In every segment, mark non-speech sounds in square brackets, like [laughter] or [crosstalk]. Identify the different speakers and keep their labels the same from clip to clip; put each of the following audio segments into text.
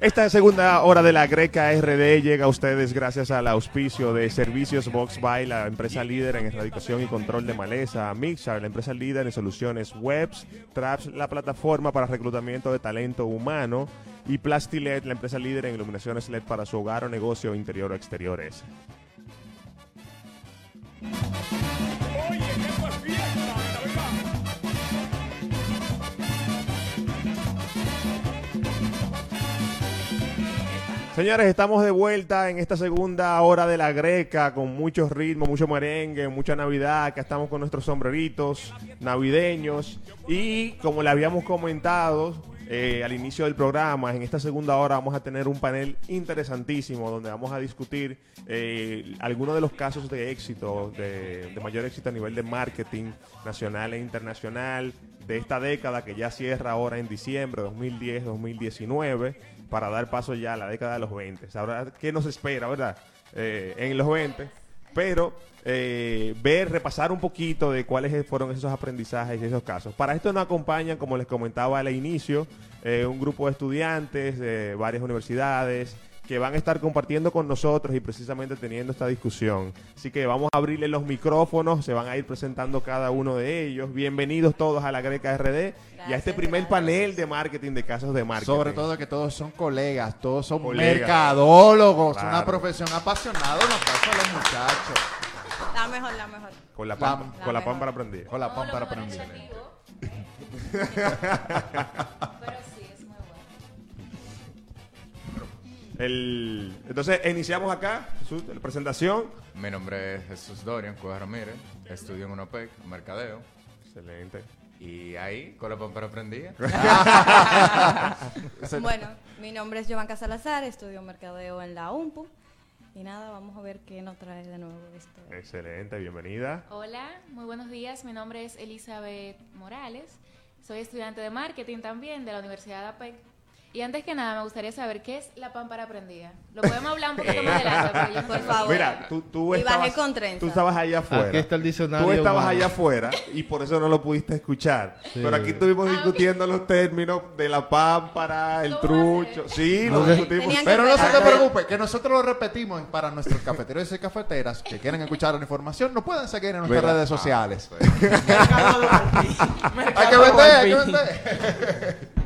Speaker 1: Esta segunda hora de la Greca RD llega a ustedes gracias al auspicio de Servicios Box by, la empresa líder en erradicación y control de maleza, Mixar, la empresa líder en soluciones webs, Traps, la plataforma para reclutamiento de talento humano, y Plastilet, la empresa líder en iluminaciones LED para su hogar o negocio interior o exteriores. Señores, estamos de vuelta en esta segunda hora de la greca con mucho ritmo, mucho merengue, mucha Navidad. Acá estamos con nuestros sombreritos navideños. Y como le habíamos comentado eh, al inicio del programa, en esta segunda hora vamos a tener un panel interesantísimo donde vamos a discutir eh, algunos de los casos de éxito, de, de mayor éxito a nivel de marketing nacional e internacional de esta década que ya cierra ahora en diciembre 2010-2019 para dar paso ya a la década de los 20. Ahora, ¿qué nos espera, verdad? Eh, en los 20. Pero eh, ver, repasar un poquito de cuáles fueron esos aprendizajes y esos casos. Para esto nos acompañan, como les comentaba al inicio, eh, un grupo de estudiantes de varias universidades, que van a estar compartiendo con nosotros y precisamente teniendo esta discusión. Así que vamos a abrirle los micrófonos, se van a ir presentando cada uno de ellos. Bienvenidos todos a la Greca RD y a este primer panel de marketing de casos de marketing.
Speaker 2: Sobre todo que todos son colegas, todos son
Speaker 1: Colegas.
Speaker 2: mercadólogos,
Speaker 1: Claro.
Speaker 2: una profesión apasionada, un aplauso a los muchachos.
Speaker 3: La mejor, la mejor.
Speaker 1: Con la,
Speaker 2: La-
Speaker 1: pam-
Speaker 3: la
Speaker 1: con la
Speaker 3: mejor.
Speaker 1: pámpara prendida.
Speaker 2: Con la pámpara prendida. [laughs]
Speaker 4: Pero sí,
Speaker 1: El, entonces, iniciamos acá, su la presentación.
Speaker 5: Mi nombre es Jesús Dorian Cuevas Ramírez, estudio en UNOPEC, mercadeo,
Speaker 1: Excelente.
Speaker 5: y ahí con la pámpara prendida. [laughs] [laughs]
Speaker 3: Bueno, mi nombre es Giovanca Salazar, estudio mercadeo en la UMPU. Y nada, vamos a ver qué nos trae de nuevo esto.
Speaker 1: Excelente, bienvenida.
Speaker 4: Hola, muy buenos días. Mi nombre es Elizabeth Morales. Soy estudiante de marketing también de la Universidad de APEC. Y antes que nada, me gustaría saber qué es la pámpara prendida. Lo podemos hablar un poquito [laughs] más adelante, pero yo no
Speaker 3: Por favor.
Speaker 1: Mira, tú, tú
Speaker 3: Y bajé
Speaker 1: estabas,
Speaker 3: con trenza.
Speaker 1: tú estabas allá afuera.
Speaker 6: Aquí está el diccionario
Speaker 1: Tú estabas
Speaker 6: humano.
Speaker 1: allá afuera y por eso no lo pudiste escuchar.
Speaker 6: Sí.
Speaker 1: Pero aquí estuvimos discutiendo los términos de la pámpara, el
Speaker 4: ¿Cómo
Speaker 1: trucho. Sí, lo discutimos.
Speaker 2: Pero no se te preocupe, que nosotros lo repetimos para nuestros cafeteros y cafeteras que quieren escuchar la información, nos pueden seguir en nuestras
Speaker 1: Mira.
Speaker 2: redes sociales.
Speaker 7: Ah, [laughs]
Speaker 2: hay que vender, hay que vender. [laughs]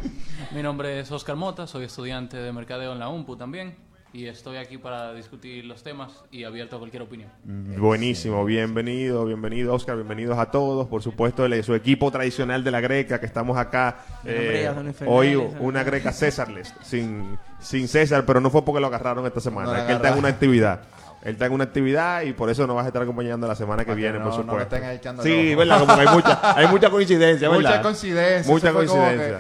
Speaker 7: Mi nombre es Oscar Mota, soy estudiante de mercadeo en la UMPU también y estoy aquí para discutir los temas y abierto a cualquier opinión.
Speaker 1: Buenísimo, bienvenido, bienvenido Oscar, bienvenidos a todos, por supuesto, el- su equipo tradicional de la Greca, que estamos acá eh,
Speaker 6: es
Speaker 1: hoy una Greca Césarles, sin, sin César, pero no fue porque lo agarraron esta semana,
Speaker 2: No
Speaker 1: es que él está en una actividad. Él está en una actividad y por eso nos vas a estar acompañando la semana que
Speaker 2: Para que
Speaker 1: viene,
Speaker 2: no-
Speaker 1: por
Speaker 2: no
Speaker 1: supuesto.
Speaker 2: estén echando
Speaker 1: sí, verdad, como que hay mucha, hay mucha coincidencia, [laughs] ¿verdad?
Speaker 2: Mucha coincidencia.
Speaker 1: Mucha coincidencia.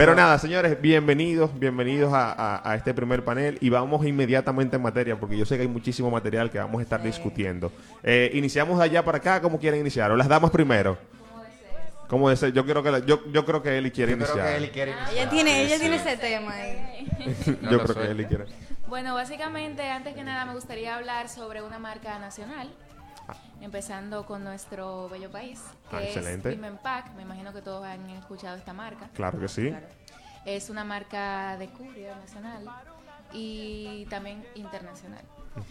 Speaker 1: Pero nada, señores, bienvenidos, bienvenidos a, a- a este primer panel y vamos inmediatamente en materia porque yo sé que hay muchísimo material que vamos a estar discutiendo. Eh, iniciamos de allá para acá, ¿cómo quieren iniciar? ¿O las damas primero? ¿Cómo desea? Yo creo que la- yo, yo creo que Eli quiere
Speaker 2: Yo creo
Speaker 1: iniciar.
Speaker 2: que Eli quiere iniciar.
Speaker 3: Ella tiene, ella
Speaker 5: sí.
Speaker 3: tiene ese tema ahí. [laughs]
Speaker 5: No
Speaker 1: yo creo que. Eli quiere.
Speaker 4: Bueno, básicamente, antes que nada, me gustaría hablar sobre una marca nacional. Empezando con nuestro bello país, que
Speaker 1: Ah, excelente.
Speaker 4: es Pimenpack. Me imagino que todos han escuchado esta marca.
Speaker 1: Claro que sí.
Speaker 4: Es una marca de courier nacional y también internacional.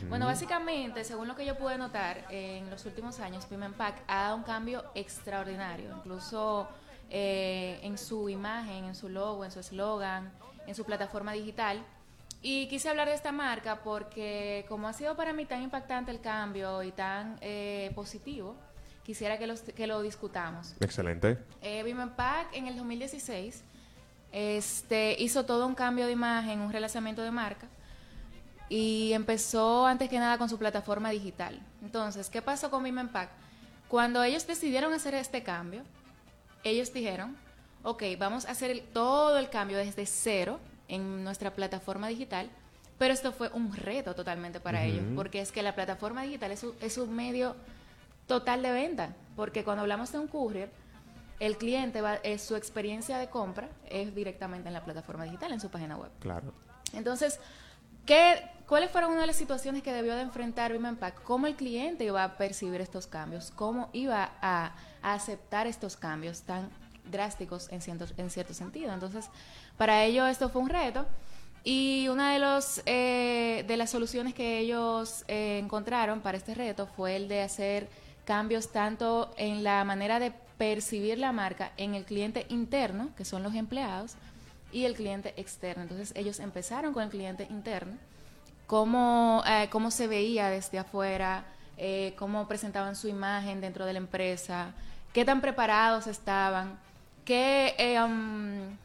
Speaker 4: Bueno, básicamente, según lo que yo pude notar, en los últimos años, Pimenpack ha dado un cambio extraordinario, incluso eh, en su imagen, en su logo, en su eslogan, en su plataforma digital. Y quise hablar de esta marca porque como ha sido para mí tan impactante el cambio y tan eh, positivo, quisiera que, los- que lo discutamos.
Speaker 1: Excelente.
Speaker 4: Eh, Pack en el 2016 este, hizo todo un cambio de imagen, un relanzamiento de marca y empezó antes que nada con su plataforma digital. Entonces, ¿qué pasó con Pack? Cuando ellos decidieron hacer este cambio, ellos dijeron, ok, vamos a hacer el- todo el cambio desde cero en nuestra plataforma digital, pero esto fue un reto totalmente para ellos, porque es que la plataforma digital es un, es un medio total de venta, porque cuando hablamos de un courier, el cliente va, eh, su experiencia de compra es directamente en la plataforma digital, en su página web.
Speaker 1: Claro.
Speaker 4: Entonces, ¿qué, ¿cuáles fueron una de las situaciones que debió de enfrentar Pack? ¿Cómo el cliente iba a percibir estos cambios? ¿Cómo iba a, a aceptar estos cambios tan drásticos en cierto, en cierto sentido? Entonces, para ello esto fue un reto Y una de, los, eh, de las soluciones que ellos eh, encontraron para este reto fue el de hacer cambios tanto en la manera de percibir la marca en el cliente interno, que son los empleados, y el cliente externo. Entonces ellos empezaron con el cliente interno, cómo, eh, cómo se veía desde afuera, eh, cómo presentaban su imagen dentro de la empresa, qué tan preparados estaban, qué, eh, um,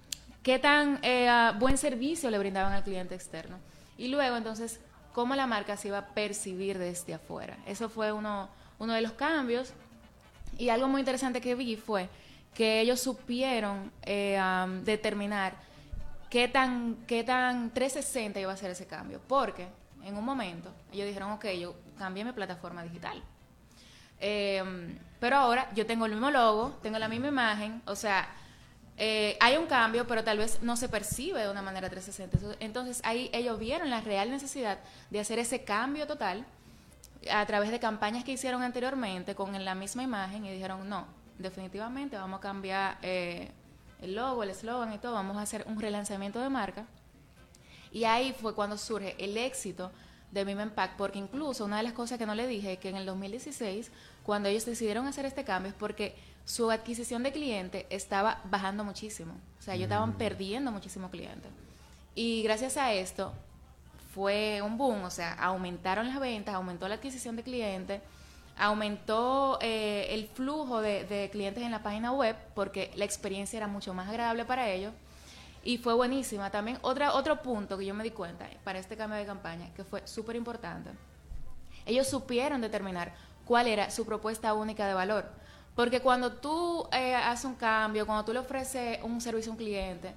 Speaker 4: qué tan eh, ah, buen servicio le brindaban al cliente externo. Y luego entonces, cómo la marca se iba a percibir desde afuera. Eso fue uno, uno de los cambios. Y algo muy interesante que vi fue que ellos supieron eh, am, determinar qué tan, qué tan 360 iba a ser ese cambio. Porque en un momento ellos dijeron, ok, yo cambié mi plataforma digital. Eh, pero ahora yo tengo el mismo logo, tengo la misma imagen, o sea, eh, hay un cambio, pero tal vez no se percibe de una manera 360. Entonces- ahí ellos vieron la real necesidad de hacer ese cambio total a través de campañas que hicieron anteriormente con la misma imagen y dijeron, no, definitivamente vamos a cambiar eh, el logo, el eslogan y todo, vamos a hacer un relanzamiento de marca. Y ahí fue cuando surge el éxito de Mime Pack, porque incluso una de las cosas que no le dije, que en el 2016, cuando ellos decidieron hacer este cambio, es porque su adquisición de cliente estaba bajando muchísimo. O sea, ellos estaban perdiendo muchísimos clientes. Y gracias a esto fue un boom, o sea, aumentaron las ventas, aumentó la adquisición de clientes, aumentó eh, el flujo de, de clientes en la página web, porque la experiencia era mucho más agradable para ellos y fue buenísima. También otra, otro punto que yo me di cuenta para este cambio de campaña, que fue súper importante, ellos supieron determinar cuál era su propuesta única de valor. Porque cuando tú eh, haces un cambio, cuando tú le ofreces un servicio a un cliente,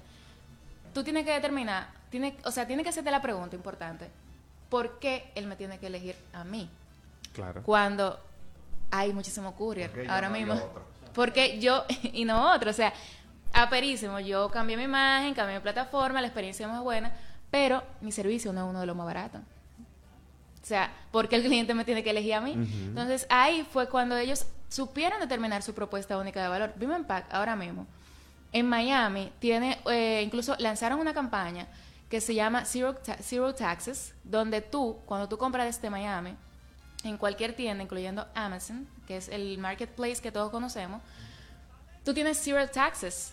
Speaker 4: tú tienes que determinar, tiene, o sea, tienes que hacerte la pregunta importante, ¿por qué él me tiene que elegir a mí?
Speaker 1: Claro.
Speaker 4: Cuando hay muchísimo courier
Speaker 2: ¿Por qué yo
Speaker 4: ahora
Speaker 2: no
Speaker 4: mismo. Porque yo [laughs] y no otro, o sea, aperísimo, yo cambié mi imagen, cambié mi plataforma, la experiencia es más buena, pero mi servicio no es uno de los más baratos. O sea, ¿por qué el cliente me tiene que elegir a mí? Entonces ahí fue cuando ellos supieron determinar su propuesta única de valor. Vivo Pack ahora mismo en Miami tiene, eh, incluso lanzaron una campaña que se llama Zero, Ta- Zero Taxes, donde tú, cuando tú compras desde Miami, en cualquier tienda, incluyendo Amazon, que es el marketplace que todos conocemos, tú tienes Zero Taxes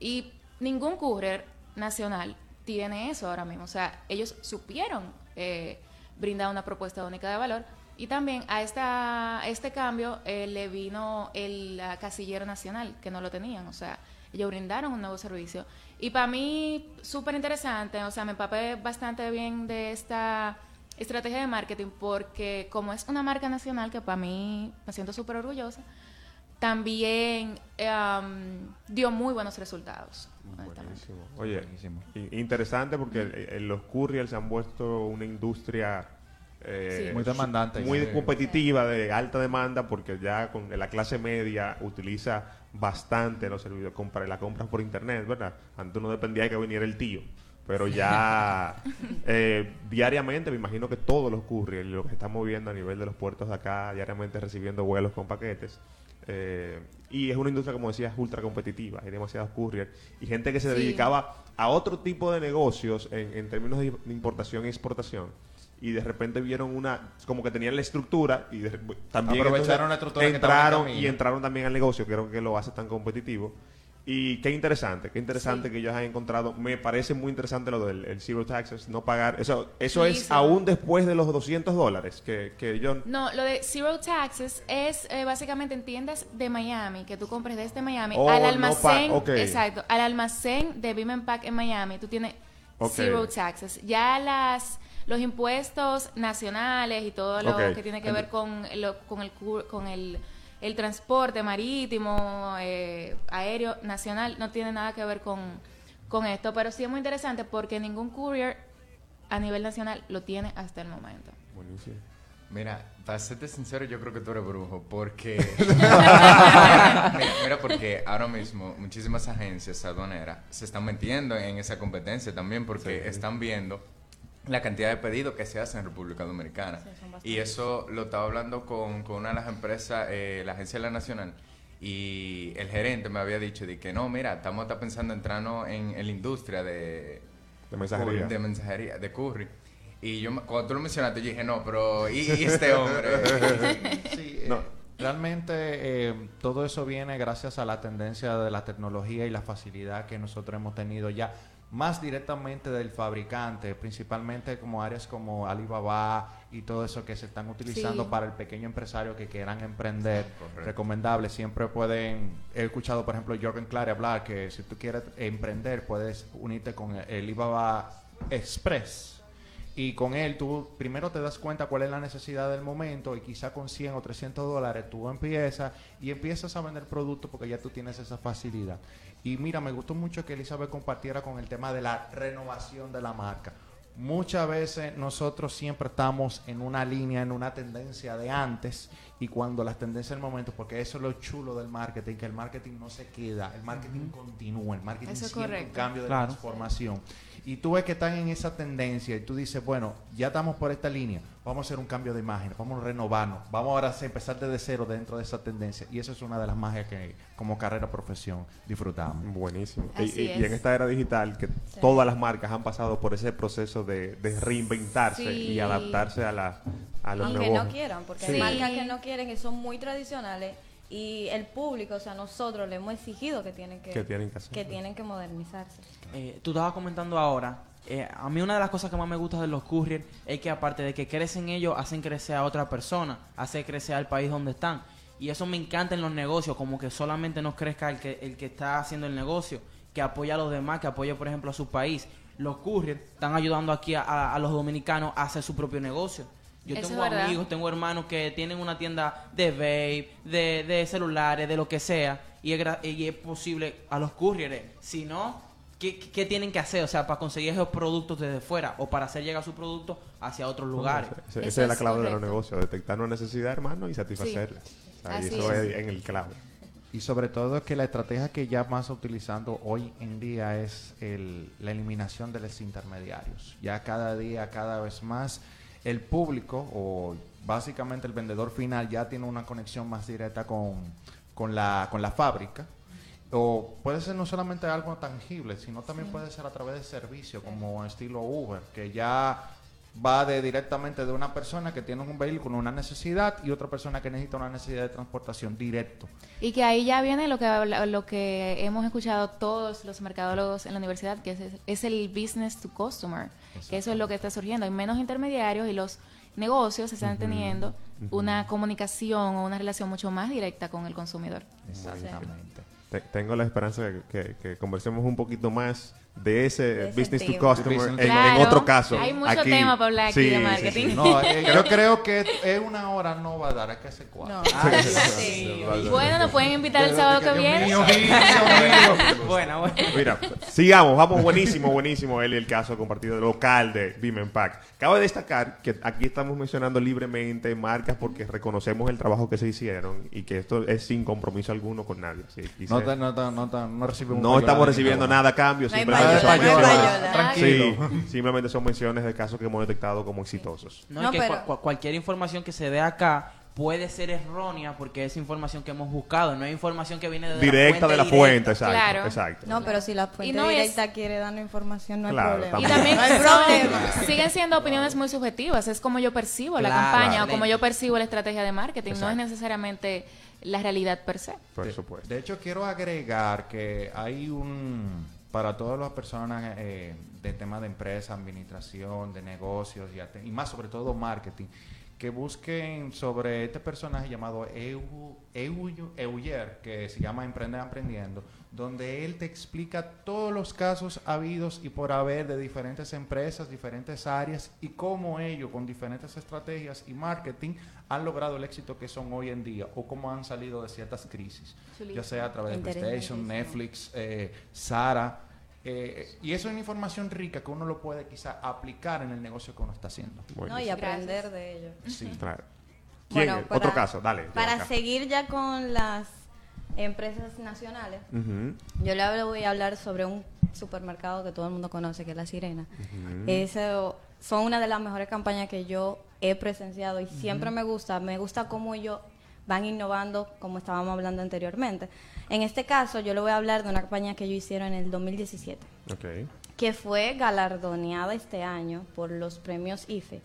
Speaker 4: y ningún courier nacional tiene eso ahora mismo. O sea, ellos supieron eh, brindar una propuesta única de valor. Y también a esta, este cambio eh, le vino el casillero nacional, que no lo tenían. O sea, ellos brindaron un nuevo servicio. Y para mí, súper interesante. O sea, me empapé bastante bien de esta estrategia de marketing porque como es una marca nacional que para mí me siento súper orgullosa, también um, dio muy buenos resultados.
Speaker 1: Buenísimo. Oye,
Speaker 5: Buenísimo.
Speaker 1: interesante porque los couriers se han vuelto una industria eh,
Speaker 4: Sí.
Speaker 2: Muy demandante.
Speaker 1: muy
Speaker 2: Sí.
Speaker 1: competitiva, de alta demanda, porque ya con la clase media utiliza bastante los servicios, compra, la compras por internet, ¿verdad? Antes no dependía de que viniera el tío. Pero ya [laughs] eh, diariamente, me imagino que todos los couriers, lo que estamos viendo a nivel de los puertos de acá, diariamente recibiendo vuelos con paquetes. Eh, y es una industria, como decías, ultra competitiva. Hay demasiados couriers. Y gente que se
Speaker 4: Sí.
Speaker 1: dedicaba a otro tipo de negocios en, en términos de importación y exportación. Y de repente vieron una, como que tenían la estructura y de- también
Speaker 2: Aprovecharon
Speaker 1: entonces
Speaker 2: la estructura que en
Speaker 1: entraron y entraron también al negocio, creo que lo hace tan competitivo. Y qué interesante, qué interesante
Speaker 4: Sí.
Speaker 1: que ellos han encontrado. Me parece muy interesante lo del el zero taxes, no pagar. Eso, eso
Speaker 4: Sí,
Speaker 1: es
Speaker 4: sí.
Speaker 1: aún después de los 200 dólares que, que yo...
Speaker 4: No, lo de Zero Taxes es eh, básicamente en tiendas de Miami, que tú compres desde Miami
Speaker 1: Oh,
Speaker 4: al almacén, exacto, al almacén de Bim Pack en Miami, tú tienes. Zero Taxes. Ya las los impuestos nacionales y todo lo que tiene que ver con, lo- con el con el, el transporte marítimo, eh, aéreo nacional, no tiene nada que ver con, con esto, pero sí es muy interesante porque ningún courier a nivel nacional lo tiene hasta el momento.
Speaker 1: Buenísimo.
Speaker 5: Mira, para serte sincero, yo creo que tú eres brujo, porque... [laughs] mira, mira, porque ahora mismo muchísimas agencias aduaneras se están metiendo en esa competencia también, porque
Speaker 1: Sí.
Speaker 5: están viendo la cantidad de pedidos que se hacen en República Dominicana.
Speaker 4: Sí, son bastantes.
Speaker 5: y eso lo estaba hablando con, con una de las empresas, eh, la agencia de la Nacional, y el gerente me había dicho de que no, mira, estamos hasta pensando en entrarnos en, en la industria de,
Speaker 1: De mensajería.
Speaker 5: De mensajería, de Curry. Y yo, me- cuando tú lo mencionaste, yo dije, no, pero ¿y, y este hombre? [laughs]
Speaker 2: Sí, eh,
Speaker 1: No.
Speaker 2: realmente eh, todo eso viene gracias a la tendencia de la tecnología y la facilidad que nosotros hemos tenido ya más directamente del fabricante, principalmente como áreas como Alibaba y todo eso que se están utilizando
Speaker 4: Sí.
Speaker 2: para el pequeño empresario que quieran emprender.
Speaker 5: Correcto.
Speaker 2: Recomendable, siempre pueden, he escuchado por ejemplo Jorgen Clary hablar que si tú quieres emprender puedes unirte con el Alibaba Express. Y con él tú primero te das cuenta cuál es la necesidad del momento y quizá con 100 o 300 dólares tú empiezas y empiezas a vender productos porque ya tú tienes esa facilidad. Y mira, me gustó mucho que Elizabeth compartiera con el tema de la renovación de la marca. Muchas veces nosotros siempre estamos en una línea, en una tendencia de antes y cuando las tendencias del momento, porque eso es lo chulo del marketing, que el marketing no se queda, el marketing continúa, el marketing
Speaker 4: Eso es
Speaker 2: siempre un cambio de
Speaker 6: Claro.
Speaker 2: transformación. Y tú ves que están en esa tendencia y tú dices, bueno, ya estamos por esta línea, vamos a hacer un cambio de imagen, vamos a renovarnos, vamos ahora a empezar desde cero dentro de esa tendencia. Y eso es una de las magias que como carrera profesión disfrutamos.
Speaker 1: Buenísimo. Y,
Speaker 4: Así
Speaker 1: y- y en
Speaker 4: es.
Speaker 1: esta era digital, que todas las marcas han pasado por ese proceso de, de reinventarse
Speaker 4: Sí.
Speaker 1: y adaptarse a, la, a los
Speaker 3: Aunque
Speaker 1: nuevos.
Speaker 3: no quieran, porque
Speaker 4: Sí.
Speaker 3: hay marcas que no quieren y son muy tradicionales y el público, o sea, nosotros le hemos exigido que tienen que,
Speaker 1: Que tienen que
Speaker 3: que tienen que modernizarse.
Speaker 6: Eh, tú estabas comentando ahora, eh, a mí una de las cosas que más me gusta de los courier es que aparte de que crecen ellos, hacen crecer a otra persona, hace crecer al país donde están. Y eso me encanta en los negocios, como que solamente no crezca el que, el que está haciendo el negocio, que apoya a los demás, que apoya, por ejemplo, a su país. Los courier están ayudando aquí a, a- a los dominicanos a hacer su propio negocio. Yo
Speaker 4: Eso
Speaker 6: tengo amigos, tengo hermanos que tienen una tienda de vape, de, de celulares, de lo que sea, y es, y es posible a los couriers. Si no, ¿qué, qué tienen que hacer? O sea, para conseguir esos productos desde fuera o para hacer llegar su producto hacia otros lugares.
Speaker 1: Ese-
Speaker 4: Eso
Speaker 1: Esa es la clave de los negocios, detectar una necesidad, hermano, y satisfacerla. O sea, y eso
Speaker 4: es.
Speaker 1: es en el clave.
Speaker 2: Y sobre todo que la estrategia que ya más utilizando hoy en día es el- la eliminación de los intermediarios. Ya cada día, cada vez más, el público o básicamente el vendedor final ya tiene una conexión más directa con, con, la, con la fábrica. O puede ser no solamente algo tangible, sino también puede ser a través de servicio, como estilo Uber, que ya va de directamente de una persona que tiene un vehículo, una necesidad, y otra persona que necesita una necesidad de transportación directo.
Speaker 4: Y que ahí ya viene lo que lo que hemos escuchado todos los mercadólogos en la universidad, que es, es el business to customer, que eso es lo que está surgiendo. Hay menos intermediarios y los negocios están teniendo una comunicación o una relación mucho más directa con el consumidor.
Speaker 2: Exactamente.
Speaker 1: Te- tengo la esperanza de que, que conversemos un poquito más de ese
Speaker 3: De ese
Speaker 1: business to customer en,
Speaker 2: Business
Speaker 1: en
Speaker 4: Claro,
Speaker 1: otro caso.
Speaker 4: hay mucho
Speaker 1: Aquí-
Speaker 4: tema para hablar aquí de marketing.
Speaker 2: No, eh, yo creo que es una hora no va a dar, hay que hacer cuatro.
Speaker 3: No. [laughs]
Speaker 6: Ah,
Speaker 3: sí.
Speaker 4: Bueno, nos pueden invitar el sábado que viene. [laughs]
Speaker 6: Buena.
Speaker 1: Mira, sigamos, vamos, buenísimo, buenísimo el, el caso compartido local de Bim Pack. Cabe destacar que aquí estamos mencionando libremente marcas porque reconocemos el trabajo que se hicieron y que esto es sin compromiso alguno con nadie.
Speaker 2: No, no, no, no recibimos
Speaker 1: no estamos recibiendo
Speaker 2: nada.
Speaker 1: a cambio,
Speaker 3: No hay
Speaker 1: simplemente son
Speaker 3: payola,
Speaker 1: menciones-.
Speaker 2: Tranquilo.
Speaker 1: Sí, simplemente son menciones de casos que hemos detectado como exitosos.
Speaker 6: No,
Speaker 3: No,
Speaker 6: y que
Speaker 3: pero-
Speaker 6: cua- cua- cualquier información que se dé acá puede ser errónea porque es información que hemos buscado, no es información que viene de
Speaker 1: Directa de la
Speaker 6: directa.
Speaker 1: fuente, exacto.
Speaker 4: Claro.
Speaker 1: exacto.
Speaker 3: No, pero si la fuente
Speaker 4: no es-
Speaker 3: directa quiere darnos información, no hay
Speaker 1: Claro,
Speaker 3: problema.
Speaker 4: Y
Speaker 1: También.
Speaker 3: no hay
Speaker 4: son-
Speaker 3: problema.
Speaker 4: siguen siendo opiniones muy subjetivas. Es como yo percibo la
Speaker 6: Claro.
Speaker 4: campaña o como yo percibo la estrategia de marketing. No
Speaker 1: Exacto.
Speaker 4: es necesariamente la realidad per se.
Speaker 1: Por
Speaker 2: De-
Speaker 1: supuesto.
Speaker 2: De hecho, quiero agregar que hay un, para todas las personas eh, de tema de empresa, administración, de negocios y más sobre todo marketing, que busquen sobre este personaje llamado Eu, Eu- Euyer, que se llama Emprender Aprendiendo, donde él te explica todos los casos habidos y por haber de diferentes empresas, diferentes áreas y cómo ellos con diferentes estrategias y marketing han logrado el éxito que son hoy en día o cómo han salido de ciertas crisis, ya sea a través de PlayStation. Netflix, eh, Sara. Eh, y eso es una información rica que uno lo puede quizá aplicar en el negocio que uno está haciendo.
Speaker 3: No, y aprender de ellos.
Speaker 2: Sí. [laughs]
Speaker 1: Claro. ¿Quién
Speaker 3: Bueno,
Speaker 1: es?
Speaker 3: para-
Speaker 1: Otro caso, dale.
Speaker 3: Para
Speaker 1: acá.
Speaker 3: seguir ya con las empresas nacionales, yo le voy a hablar sobre un supermercado que todo el mundo conoce, que es La Sirena. Eso son una de las mejores campañas que yo he presenciado y siempre me gusta, me gusta cómo ellos van innovando, como estábamos hablando anteriormente. En este caso, yo le voy a hablar de una campaña que ellos hicieron en el 2017.
Speaker 1: Ok.
Speaker 3: que fue galardoneada este año por los premios IFE,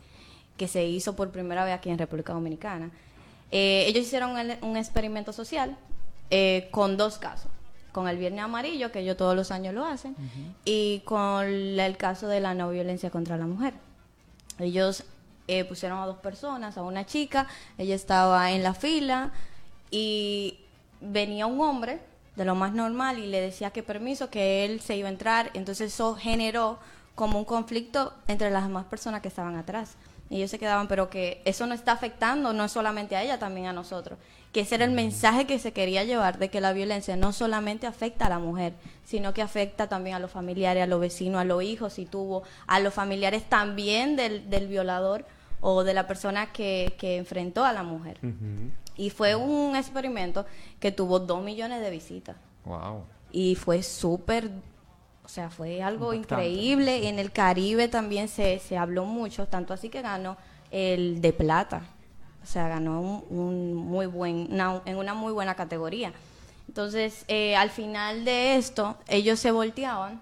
Speaker 3: que se hizo por primera vez aquí en República Dominicana. Eh, ellos hicieron un, un experimento social eh, con dos casos, con el Viernes Amarillo, que ellos todos los años lo hacen, y con el caso de la no violencia contra la mujer. Ellos eh, pusieron a dos personas, a una chica, ella estaba en la fila y venía un hombre de lo más normal y le decía que permiso, que él se iba a entrar, entonces eso generó como un conflicto entre las demás personas que estaban atrás. Y ellos se quedaban, pero que eso no está afectando no solamente a ella, también a nosotros. Que ese era el mensaje que se quería llevar, de que la violencia no solamente afecta a la mujer, sino que afecta también a los familiares, a los vecinos, a los hijos, si tuvo, a los familiares también del, del violador o de la persona que, que enfrentó a la mujer. Y fue un experimento que tuvo dos millones de visitas.
Speaker 2: Wow.
Speaker 3: Y fue súper, o sea, fue algo
Speaker 6: Impactante,
Speaker 3: increíble. En el Caribe también se, se habló mucho, tanto así que ganó el de plata. O sea, ganó un, un muy buen, una- en una muy buena categoría. Entonces, eh, al final de esto, ellos se volteaban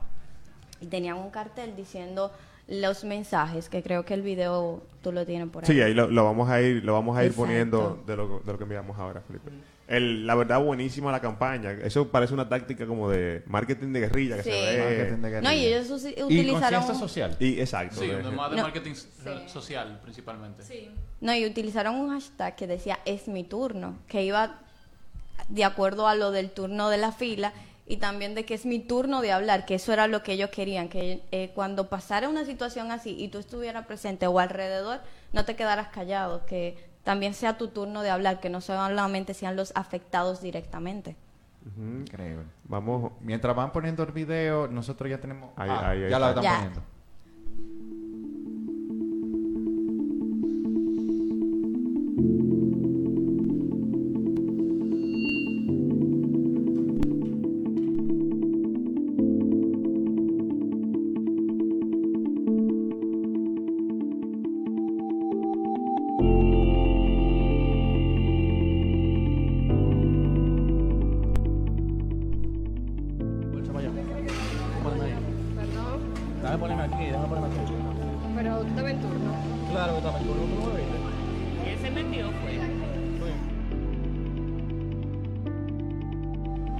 Speaker 3: y tenían un cartel diciendo los mensajes, que creo que el video tú lo tienes por ahí.
Speaker 1: Sí, ahí lo, lo vamos a ir, lo vamos a ir
Speaker 3: Exacto.
Speaker 1: poniendo de lo, de lo que enviamos ahora, Felipe. El, la verdad, buenísima la campaña. Eso parece una táctica como de marketing de guerrilla que
Speaker 3: Sí.
Speaker 1: se ve.
Speaker 2: Marketing de
Speaker 3: No, y
Speaker 2: guerrilla.
Speaker 3: ellos
Speaker 2: Y
Speaker 3: utilizaron...
Speaker 2: conciencia social.
Speaker 1: Y exacto.
Speaker 7: Sí,
Speaker 1: de-
Speaker 7: más de
Speaker 3: No.
Speaker 7: marketing social principalmente.
Speaker 3: No, y utilizaron un hashtag que decía es mi turno, que iba de acuerdo a lo del turno de la fila y también de que es mi turno de hablar, que eso era lo que ellos querían, que eh, cuando pasara una situación así y tú estuvieras presente o alrededor, no te quedaras callado, que también sea tu turno de hablar, que no solamente sean los afectados directamente.
Speaker 1: Ujú.
Speaker 2: Increíble.
Speaker 1: Vamos.
Speaker 2: Mientras van poniendo el video, nosotros ya tenemos.
Speaker 1: Ahí,
Speaker 2: Ah,
Speaker 1: ahí, ahí
Speaker 2: ya la
Speaker 1: está.
Speaker 2: están
Speaker 3: Ya.
Speaker 2: poniendo.
Speaker 8: Déjame ponerme aquí, déjame ponerme aquí.
Speaker 9: Pero tú te ves en turno.
Speaker 8: Claro, que estaba en turno, ¿tú no me viste?
Speaker 9: Y él se metió, fue.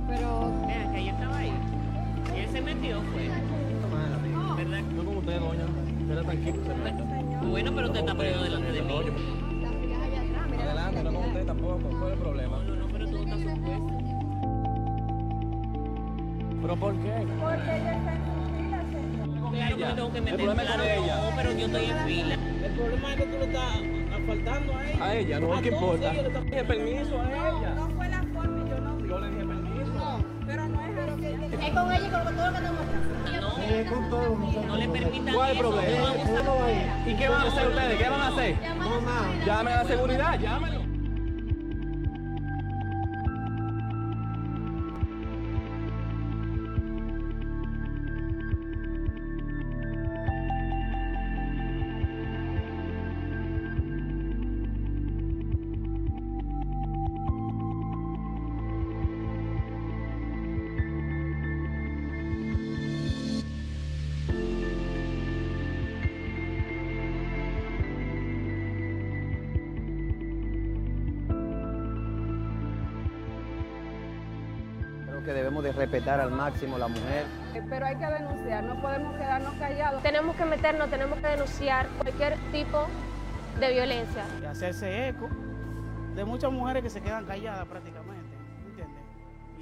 Speaker 9: Pero, vean, que ella estaba ahí. Y él se metió, fue. ¿Verdad?
Speaker 8: No como usted, doña. Espera tranquilo, se
Speaker 9: Bueno, pero te está poniendo delante de mí.
Speaker 8: Adelante, no como usted tampoco. ¿Cuál es el problema?
Speaker 9: No, no, pero tú estás supuesto.
Speaker 8: ¿Pero por qué?
Speaker 9: Claro que me tengo que
Speaker 8: El problema es con ella.
Speaker 9: no, pero yo estoy en fila.
Speaker 10: El problema es que tú le estás faltando a ella.
Speaker 8: A ella, no, ¿qué importa?
Speaker 10: Yo le dije permiso a ella.
Speaker 9: No fue la forma, yo no.
Speaker 10: Yo le dije permiso.
Speaker 9: Pero no es así.
Speaker 3: Es con ella y con todo lo que estamos
Speaker 9: No, no le permitan
Speaker 8: ¿Cuál es el problema? ¿Y qué van a hacer ustedes? ¿Qué van a hacer? Llamen a la seguridad, llámenlo.
Speaker 11: Respetar al máximo la mujer.
Speaker 9: Pero hay que denunciar, no podemos quedarnos callados.
Speaker 12: Tenemos que meternos, tenemos que denunciar cualquier tipo de violencia.
Speaker 10: Y hacerse eco de muchas mujeres que se quedan calladas prácticamente.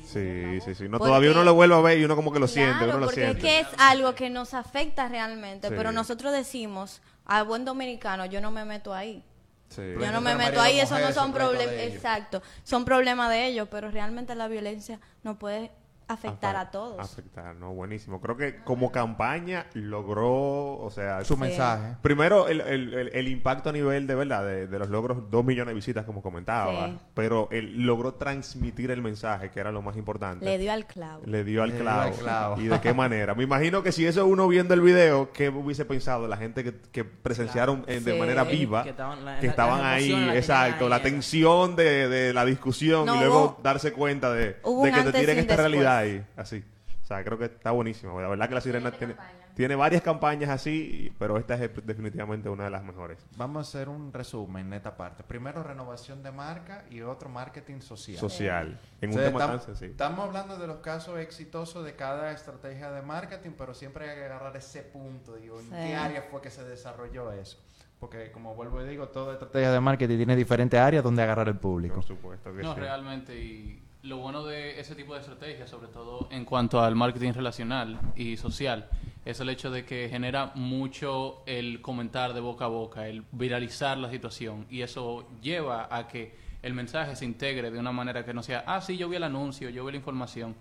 Speaker 1: Sí, sí, sí. No,
Speaker 3: Porque-
Speaker 1: todavía uno lo vuelve a ver y uno como que lo siente,
Speaker 3: Claro,
Speaker 1: uno lo
Speaker 3: porque es que es algo que nos afecta realmente,
Speaker 1: Sí.
Speaker 3: pero nosotros decimos, al buen dominicano, yo no me meto ahí.
Speaker 1: Sí.
Speaker 3: Yo no me meto ahí, eso no son problemas, exacto, son problemas de ellos, pero realmente la violencia no puede afectar a todos.
Speaker 1: Afectar, no, buenísimo. Creo que como campaña logró, o sea,
Speaker 2: Su
Speaker 3: Sí.
Speaker 2: mensaje.
Speaker 1: Primero, el, el- el- el impacto a nivel de verdad, de, de los logros, dos millones de visitas, como comentaba.
Speaker 3: Sí.
Speaker 1: Pero él logró transmitir el mensaje, que era lo más importante.
Speaker 3: Le dio al clavo.
Speaker 1: Le dio al
Speaker 2: Le dio
Speaker 1: clavo.
Speaker 2: al clavo.
Speaker 1: ¿Y de qué manera? Me imagino que si eso uno viendo el video, ¿qué hubiese pensado la gente que, que presenciaron eh, de
Speaker 3: Sí.
Speaker 1: manera viva?
Speaker 6: Que estaban- la-
Speaker 1: que
Speaker 6: la-
Speaker 1: estaban
Speaker 6: las
Speaker 1: ahí, exacto, la tensión de, de la discusión
Speaker 3: No,
Speaker 1: y luego
Speaker 3: hubo-
Speaker 1: darse cuenta de, de que te
Speaker 3: un
Speaker 1: esta
Speaker 3: después.
Speaker 1: realidad ahí, así. O sea, creo que está buenísimo. La verdad que la sirena tiene... Tiene varias campañas así, pero esta es definitivamente una de las mejores.
Speaker 2: Vamos a hacer un resumen en esta parte. Primero, renovación de marca y otro, marketing social.
Speaker 1: Social. En un
Speaker 2: O sea,
Speaker 1: tema
Speaker 2: tam-
Speaker 1: tan sencillo.
Speaker 2: Estamos hablando de los casos exitosos de cada estrategia de marketing, pero siempre hay que agarrar ese punto. Digo, ¿en
Speaker 3: Sí.
Speaker 2: qué área fue que se desarrolló eso? Porque, como vuelvo y digo, toda estrategia de marketing tiene diferentes áreas donde agarrar el público.
Speaker 1: Por supuesto que
Speaker 7: No,
Speaker 1: sí.
Speaker 7: realmente. Y lo bueno de ese tipo de estrategias, sobre todo en cuanto al marketing relacional y social, es el hecho de que genera mucho el comentar de boca a boca, el viralizar la situación. Y eso lleva a que el mensaje se integre de una manera que no sea, ah, sí, yo vi el anuncio, yo vi la información.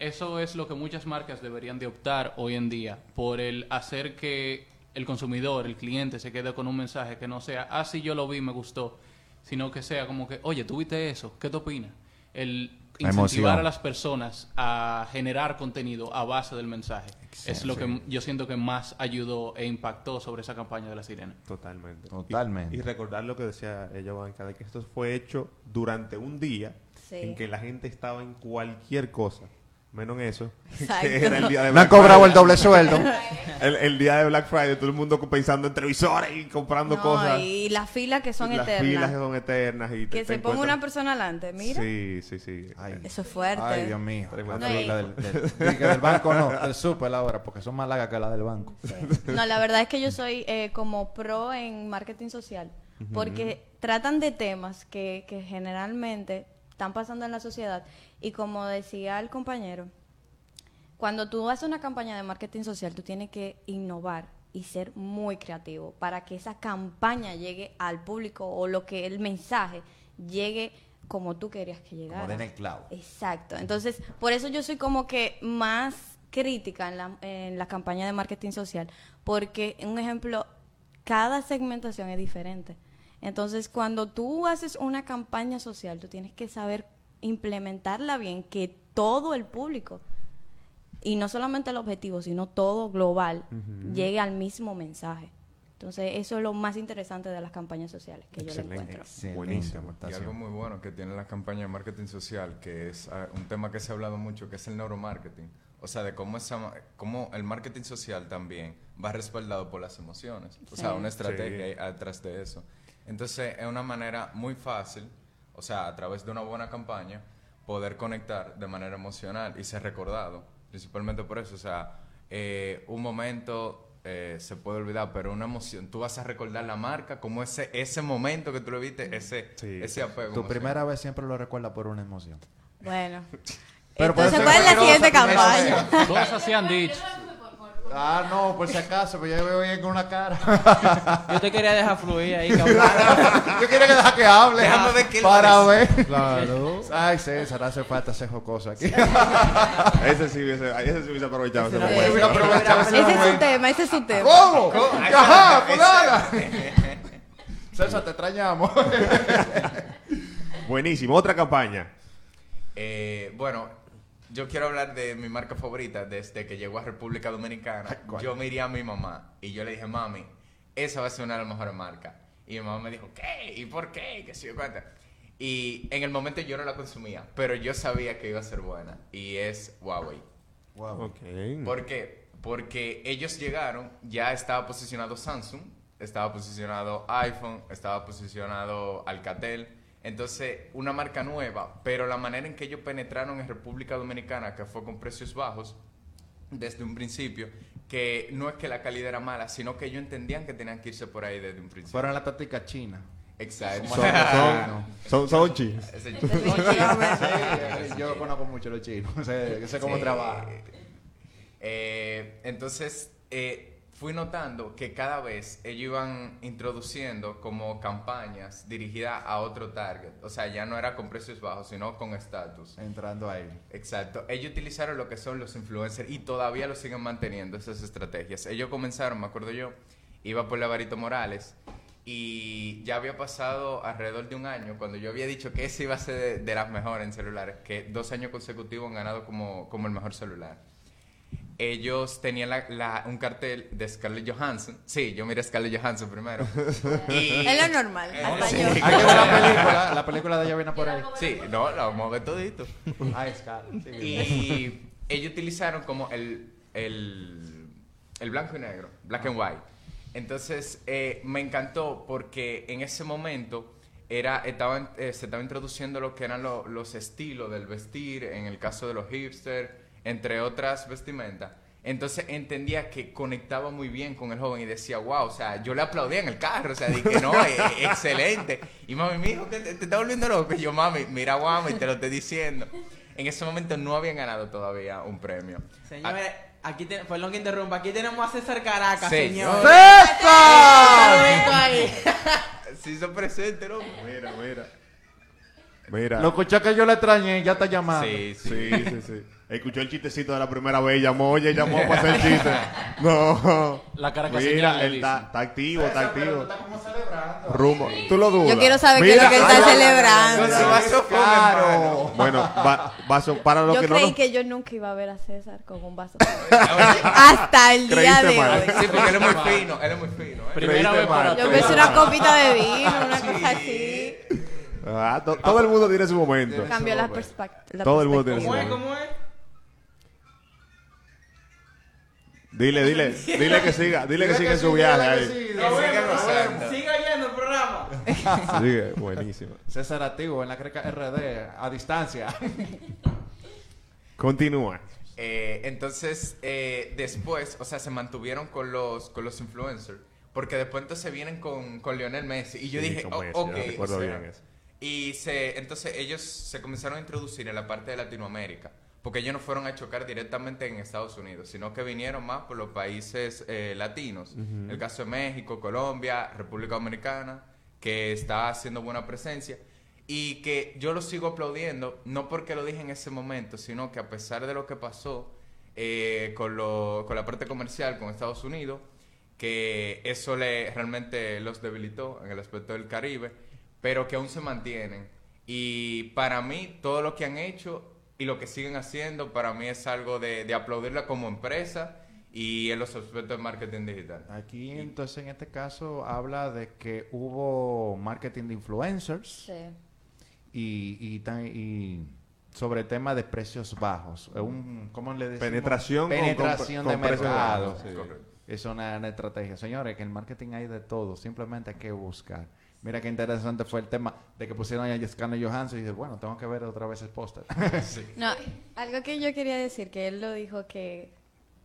Speaker 7: Eso es lo que muchas marcas deberían de optar hoy en día, por el hacer que el consumidor, el cliente, se quede con un mensaje que no sea, ah, sí, yo lo vi, me gustó, sino que sea como que, oye, ¿tú viste eso? ¿Qué te opinas? El incentivar a las personas a generar contenido a base del mensaje es lo que yo siento que más ayudó e impactó sobre esa campaña de la sirena.
Speaker 1: Totalmente.
Speaker 2: Totalmente.
Speaker 1: Y, y recordar lo que decía ella, Banca, de que esto fue hecho durante un día
Speaker 3: Sí.
Speaker 1: en que la gente estaba en cualquier cosa. Menos en eso. [laughs] [laughs] Que era el día de
Speaker 2: Me han cobrado
Speaker 1: Friday.
Speaker 2: el doble sueldo. [laughs]
Speaker 1: el, el día de Black Friday, todo el mundo pensando en televisores y comprando
Speaker 3: No,
Speaker 1: cosas.
Speaker 3: y las filas que son
Speaker 1: Las
Speaker 3: eternas.
Speaker 1: filas que son eternas. Y te-
Speaker 3: que
Speaker 1: te
Speaker 3: se ponga una persona adelante, mira.
Speaker 1: Sí, sí, sí.
Speaker 3: Eso es fuerte.
Speaker 2: Ay, Dios mío. La fila del, del- del banco no, del super ahora, porque son más largas que la del banco.
Speaker 3: No, la verdad es que yo soy eh, como pro en marketing social, porque tratan de temas que, que generalmente están pasando en la sociedad y como decía el compañero, cuando tú haces una campaña de marketing social, tú tienes que innovar y ser muy creativo para que esa campaña llegue al público o lo que el mensaje llegue como tú querías que llegara.
Speaker 2: den el clavo.
Speaker 3: Exacto. Entonces, por eso yo soy como que más crítica en la, en la campaña de marketing social, porque, un ejemplo, cada segmentación es diferente. Entonces, cuando tú haces una campaña social, tú tienes que saber implementarla bien, que todo el público, y no solamente el objetivo, sino todo global, llegue al mismo mensaje. Entonces, eso es lo más interesante de las campañas sociales que yo le encuentro.
Speaker 1: Buenísimo.
Speaker 5: Y algo muy bueno que tiene la campaña de marketing social, que es ah, un tema que se ha hablado mucho, que es el neuromarketing. O sea, de cómo, esa, ma- cómo el marketing social también va respaldado por las emociones. O sea,
Speaker 3: Sí.
Speaker 5: una estrategia
Speaker 1: Sí.
Speaker 5: ahí atrás de eso. Entonces, es una manera muy fácil, o sea, a través de una buena campaña, poder conectar de manera emocional y ser recordado. Principalmente por eso, o sea, eh, un momento eh, se puede olvidar, pero una emoción, tú vas a recordar la marca como ese ese momento que tú lo viste, ese,
Speaker 1: Sí.
Speaker 5: ese apego.
Speaker 2: Tu
Speaker 5: emocional.
Speaker 2: primera vez siempre lo recuerda por una emoción.
Speaker 3: Bueno.
Speaker 2: Pero
Speaker 3: Entonces, ¿cuál es la siguiente campaña?
Speaker 7: Cosas se han dicho.
Speaker 2: Ah, no, por si acaso, pues yo veo bien con una cara.
Speaker 6: Yo te quería dejar fluir ahí, cabrón. [laughs]
Speaker 2: yo quería que deja que hable.
Speaker 5: Déjame ver qué
Speaker 2: Para ver. Claro. Ay, César, hace falta hacer jocoso aquí. [laughs]
Speaker 1: ese sí hubiese, ese sí hubiese aprovechado. ese momento.
Speaker 2: Ese
Speaker 3: Ese es su tema, ese es su tema.
Speaker 2: ¿Cómo? Ajá, nada. César, te extrañamos. [laughs]
Speaker 1: Buenísimo. Otra campaña.
Speaker 5: Eh, bueno, yo quiero hablar de mi marca favorita desde que llegó a República Dominicana. Yo miré a mi mamá y yo le dije, mami, esa va a ser una de las mejores marcas. Y mi mamá me dijo, ¿qué? ¿Y por qué? ¿Qué sé yo cuánto? Y en el momento yo no la consumía, pero yo sabía que iba a ser buena. Y es Huawei.
Speaker 1: Ok.
Speaker 5: ¿Por qué? Porque ellos llegaron, ya estaba posicionado Samsung, estaba posicionado iPhone, estaba posicionado Alcatel. Entonces, una marca nueva, pero la manera en que ellos penetraron en República Dominicana, que fue con precios bajos, desde un principio, que no es que la calidad era mala, sino que ellos entendían que tenían que irse por ahí desde un principio.
Speaker 2: Fueron la táctica china.
Speaker 5: Exacto.
Speaker 1: Son, son, son, son chinos.
Speaker 2: Yo conozco mucho los chinos. Sé, sé cómo
Speaker 5: Sí.
Speaker 2: trabajan.
Speaker 5: Eh, entonces, eh, fui notando que cada vez ellos iban introduciendo como campañas dirigidas a otro target. O sea, ya no era con precios bajos, sino con estatus.
Speaker 2: Entrando ahí.
Speaker 5: Exacto. Ellos utilizaron lo que son los influencers y todavía lo siguen manteniendo esas estrategias. Ellos comenzaron, me acuerdo yo, iba por Lavarito Morales y ya había pasado alrededor de un año cuando yo había dicho que ese iba a ser de, de las mejores en celulares, que dos años consecutivos han ganado como, como el mejor celular. Ellos tenían la- la- un cartel de Scarlett Johansson. Sí, yo miré a Scarlett Johansson primero. [laughs] Y-
Speaker 3: Es lo normal.
Speaker 5: Eh,
Speaker 3: hasta
Speaker 5: sí.
Speaker 3: yo.
Speaker 2: Hay que ver la película. La película de ella viene por ahí.
Speaker 5: Sí, no, la vamos a ver todito. [laughs] Y [laughs] ellos utilizaron como el, el, el blanco y negro, black and white. Entonces, eh, me encantó porque en ese momento era, estaban, eh, se estaba introduciendo lo que eran lo- los estilos del vestir, en el caso de los hipsters, entre otras vestimentas. Entonces entendía que conectaba muy bien con el joven y decía, wow, o sea, yo le aplaudía en el carro, o sea, dije, no, eh, [laughs] eh, excelente. Y mami, mi hijo, ¿qué te, te está volviendo loco. Y yo, mami, mira, guau, y te lo estoy diciendo. En ese momento no habían ganado todavía un premio.
Speaker 6: Señores, aquí tenemos, perdón que interrumpa, aquí tenemos a César Caracas,
Speaker 5: Sí.
Speaker 6: señor.
Speaker 5: ¡César!
Speaker 6: Ahí.
Speaker 5: Se hizo presente, ¿no?
Speaker 1: Mira, mira. Mira.
Speaker 2: Lo escuché que yo le extrañé, ya está llamando.
Speaker 5: Sí,
Speaker 1: Sí, sí, sí. Escuchó el chistecito de la primera vez, llamó, oye, llamó para hacer el chiste. No.
Speaker 7: La Caracas
Speaker 1: Mira,
Speaker 7: señal, le
Speaker 1: él está, activo, está
Speaker 2: César, pero tú
Speaker 1: activo.
Speaker 2: estás como celebrando.
Speaker 1: Rumbo. ¿Tú lo dudas?
Speaker 3: Yo quiero saber qué es lo que está celebrando.
Speaker 5: Vaso hermano.
Speaker 1: Bueno, va, vaso, para los
Speaker 3: Yo
Speaker 1: que no
Speaker 3: creí
Speaker 1: nos-
Speaker 3: que yo nunca iba a ver a César con un vaso. Hasta el día
Speaker 1: Creíste
Speaker 3: de
Speaker 1: mal.
Speaker 3: hoy.
Speaker 5: Sí, porque él es muy fino, él es muy fino. ¿eh?
Speaker 7: Primera
Speaker 1: Creíste
Speaker 7: vez para.
Speaker 3: Yo pensé una copita de vino, una cosa así.
Speaker 1: Ah, to- todo el mundo tiene su momento.
Speaker 3: Cambió la,
Speaker 5: pues.
Speaker 3: la
Speaker 1: Todo el mundo tiene
Speaker 3: perspectiva.
Speaker 1: su
Speaker 6: ¿Cómo es?
Speaker 1: momento.
Speaker 6: ¿Cómo es?
Speaker 1: Dile, dile, dile que siga, dile que siga en su viaje ahí.
Speaker 5: Siga
Speaker 6: yendo el programa. [laughs]
Speaker 1: Sigue, buenísimo.
Speaker 2: César activo en la Creca RD, a distancia. [laughs]
Speaker 1: Continúa.
Speaker 5: Eh, entonces, eh, después, o sea, se mantuvieron con los, con los influencers. Porque después entonces vienen con, con Lionel Messi. Y yo
Speaker 1: Sí,
Speaker 5: dije, oh, ok.
Speaker 1: yo recuerdo
Speaker 5: o sea,
Speaker 1: bien eso.
Speaker 5: Y se, entonces ellos se comenzaron a introducir en la parte de Latinoamérica. Porque ellos no fueron a chocar directamente en Estados Unidos, sino que vinieron más por los países eh, latinos. El caso de México, Colombia, República Dominicana, que está haciendo buena presencia. Y que yo lo sigo aplaudiendo, no porque lo dije en ese momento, sino que a pesar de lo que pasó eh, con, lo- con la parte comercial con Estados Unidos, que eso le realmente los debilitó en el aspecto del Caribe, pero que aún se mantienen. Y para mí, todo lo que han hecho y lo que siguen haciendo, para mí es algo de, de aplaudirla como empresa y en los aspectos de marketing digital.
Speaker 2: Aquí, entonces, en este caso, habla de que hubo marketing de influencers
Speaker 3: Sí.
Speaker 2: y, y, tan- y sobre tema de precios bajos. Un, ¿Cómo le decimos?
Speaker 1: Penetración con-
Speaker 2: Penetración
Speaker 1: con-
Speaker 2: de
Speaker 1: con precios
Speaker 2: mercado.
Speaker 1: bajos, sí.
Speaker 5: Correcto.
Speaker 2: Es una, una estrategia. Señores, que en el marketing hay de todo. Simplemente hay que buscar. Mira qué interesante fue el tema de que pusieron a Scarlett Johansson y dice, bueno, tengo que ver otra vez el póster. [laughs]
Speaker 3: No, algo que yo quería decir, que él lo dijo, que,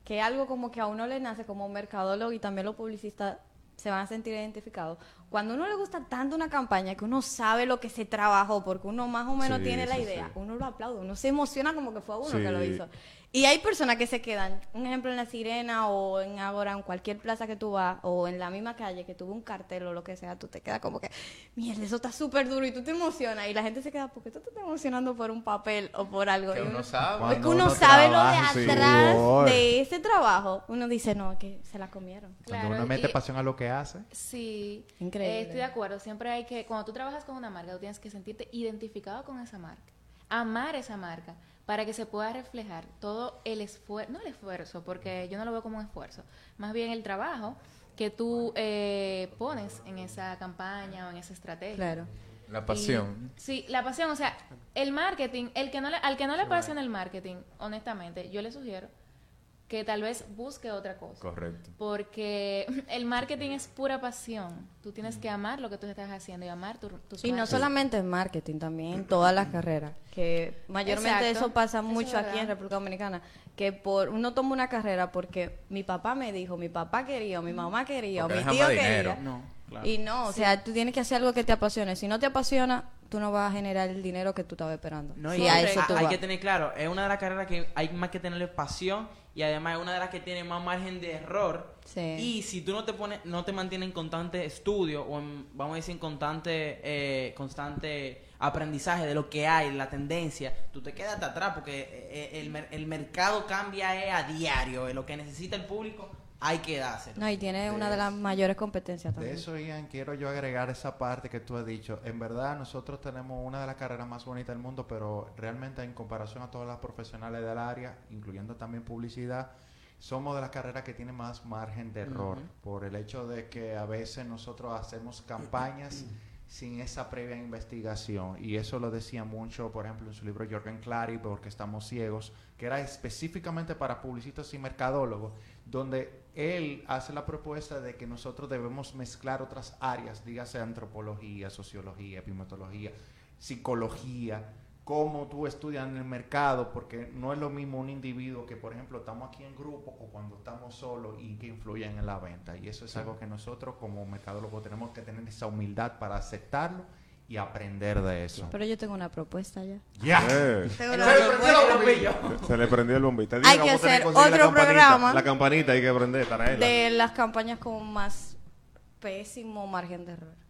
Speaker 3: que algo como que a uno le nace como mercadólogo y también los publicistas se van a sentir identificados. Cuando a uno le gusta tanto una campaña que uno sabe lo que se trabajó, porque uno más o menos
Speaker 1: Sí,
Speaker 3: tiene la idea,
Speaker 1: sí.
Speaker 3: uno lo aplaude, uno se emociona como que fue uno
Speaker 1: Sí.
Speaker 3: que lo hizo. Y hay personas que se quedan, un ejemplo en La Sirena o en Agora, en cualquier plaza que tú vas, o en la misma calle que tuvo un cartel o lo que sea, tú te quedas como que, mierda, eso está súper duro y tú te emocionas y la gente se queda, ¿por qué tú te estás emocionando por un papel o por algo?
Speaker 5: Que
Speaker 3: Y
Speaker 5: uno sabe.
Speaker 3: es que
Speaker 2: Cuando
Speaker 3: uno,
Speaker 2: uno
Speaker 3: sabe
Speaker 2: trabaja,
Speaker 3: lo de atrás de ese trabajo. Uno dice, no, que se la comieron.
Speaker 2: Cuando
Speaker 4: Claro,
Speaker 2: uno mete
Speaker 4: y-
Speaker 2: pasión a lo que hace.
Speaker 4: Sí,
Speaker 3: Increíble.
Speaker 4: Eh, estoy de acuerdo. Siempre hay que, cuando tú trabajas con una marca, tú tienes que sentirte identificado con esa marca, amar esa marca, para que se pueda reflejar todo el esfuerzo, no el esfuerzo, porque yo no lo veo como un esfuerzo, más bien el trabajo que tú eh, pones en esa campaña o en esa estrategia.
Speaker 3: Claro.
Speaker 5: La pasión.
Speaker 4: Y- sí, la pasión, o sea, el marketing, el que no le, al que no le apasiona el marketing, honestamente, yo le sugiero que tal vez busque otra cosa.
Speaker 5: Correcto.
Speaker 4: Porque [laughs] el marketing es pura pasión. Tú tienes que amar lo que tú estás haciendo y amar tu, tus
Speaker 3: Y no solamente en marketing, también en todas las carreras. Que mayormente
Speaker 4: Exacto.
Speaker 3: eso pasa
Speaker 4: Eso
Speaker 3: mucho
Speaker 4: es
Speaker 3: aquí en. República Dominicana. Que por uno toma una carrera porque mi papá me dijo, mi papá quería, o mi mamá quería, o mi tío quería.
Speaker 5: dinero.
Speaker 6: No, claro.
Speaker 3: Y no, o sea, tú tienes que hacer algo que te apasione. Si no te apasiona, tú no vas a generar el dinero que tú estabas esperando.
Speaker 6: No,
Speaker 3: Si
Speaker 6: y
Speaker 3: a
Speaker 6: hay-
Speaker 3: eso tú
Speaker 6: hay
Speaker 3: vas.
Speaker 6: que tener claro, es una de las carreras que hay más que tenerle pasión y además es una de las que tiene más margen de error.
Speaker 3: Sí.
Speaker 6: Y si tú no te pones, no te mantienes en constante estudio o en, vamos a decir en constante, eh, constante aprendizaje de lo que hay, la tendencia, tú te quedas hasta atrás porque eh, el, mer- el mercado cambia eh, a diario, eh, lo que necesita el público hay que darse.
Speaker 3: No, y tiene una de las mayores competencias
Speaker 2: De
Speaker 3: también.
Speaker 2: eso, Ian, quiero yo agregar esa parte que tú has dicho. En verdad, nosotros tenemos una de las carreras más bonitas del mundo, pero realmente en comparación a todas las profesionales del área, incluyendo también publicidad, somos de las carreras que tienen más margen de error, por el hecho de que a veces nosotros hacemos campañas [clears throat] [clears throat] sin esa previa investigación. Y eso lo decía mucho, por ejemplo, en su libro Jorgen Clary, porque estamos ciegos, que era específicamente para publicistas y mercadólogos, donde él hace la propuesta de que nosotros debemos mezclar otras áreas, dígase antropología, sociología, epimetología, psicología, cómo tú estudias en el mercado, porque no es lo mismo un individuo que, por ejemplo, estamos aquí en grupo o cuando estamos solos y que influyen en la venta. Y eso es algo que nosotros como mercadólogos tenemos que tener esa humildad para aceptarlo y aprender de eso.
Speaker 3: Pero yo tengo una propuesta ya.
Speaker 2: ¡Ya!
Speaker 1: Eh,
Speaker 3: Tengo una propuesta
Speaker 1: se le prendió el bombito.
Speaker 3: Hay que hacer otro programa.
Speaker 1: La campanita hay que prender para él.
Speaker 3: de las campañas con más pésimo margen de error.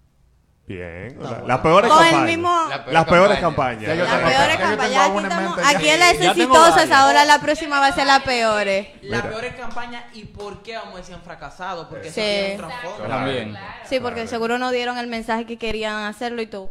Speaker 1: Bien. la- las peores
Speaker 3: Con el
Speaker 1: campañas.
Speaker 3: mismo- La
Speaker 5: peor
Speaker 1: las peores
Speaker 5: campaña.
Speaker 1: campañas.
Speaker 2: Ya yo
Speaker 3: Las
Speaker 2: tengo-
Speaker 3: peores
Speaker 2: ya yo tengo
Speaker 3: campañas. Aquí,
Speaker 2: una en
Speaker 3: estamos-
Speaker 2: mente ya.
Speaker 3: aquí en las
Speaker 6: Ya tengo
Speaker 3: exitosas,
Speaker 6: varias.
Speaker 3: ahora la próxima va a ser la peores.
Speaker 6: Las
Speaker 1: Mira.
Speaker 6: peores campañas y por qué vamos a decir han fracasado, porque eso
Speaker 3: Sí.
Speaker 6: tiene un trasfondo.
Speaker 7: También.
Speaker 3: Sí, porque seguro no dieron el mensaje que querían hacerlo y tú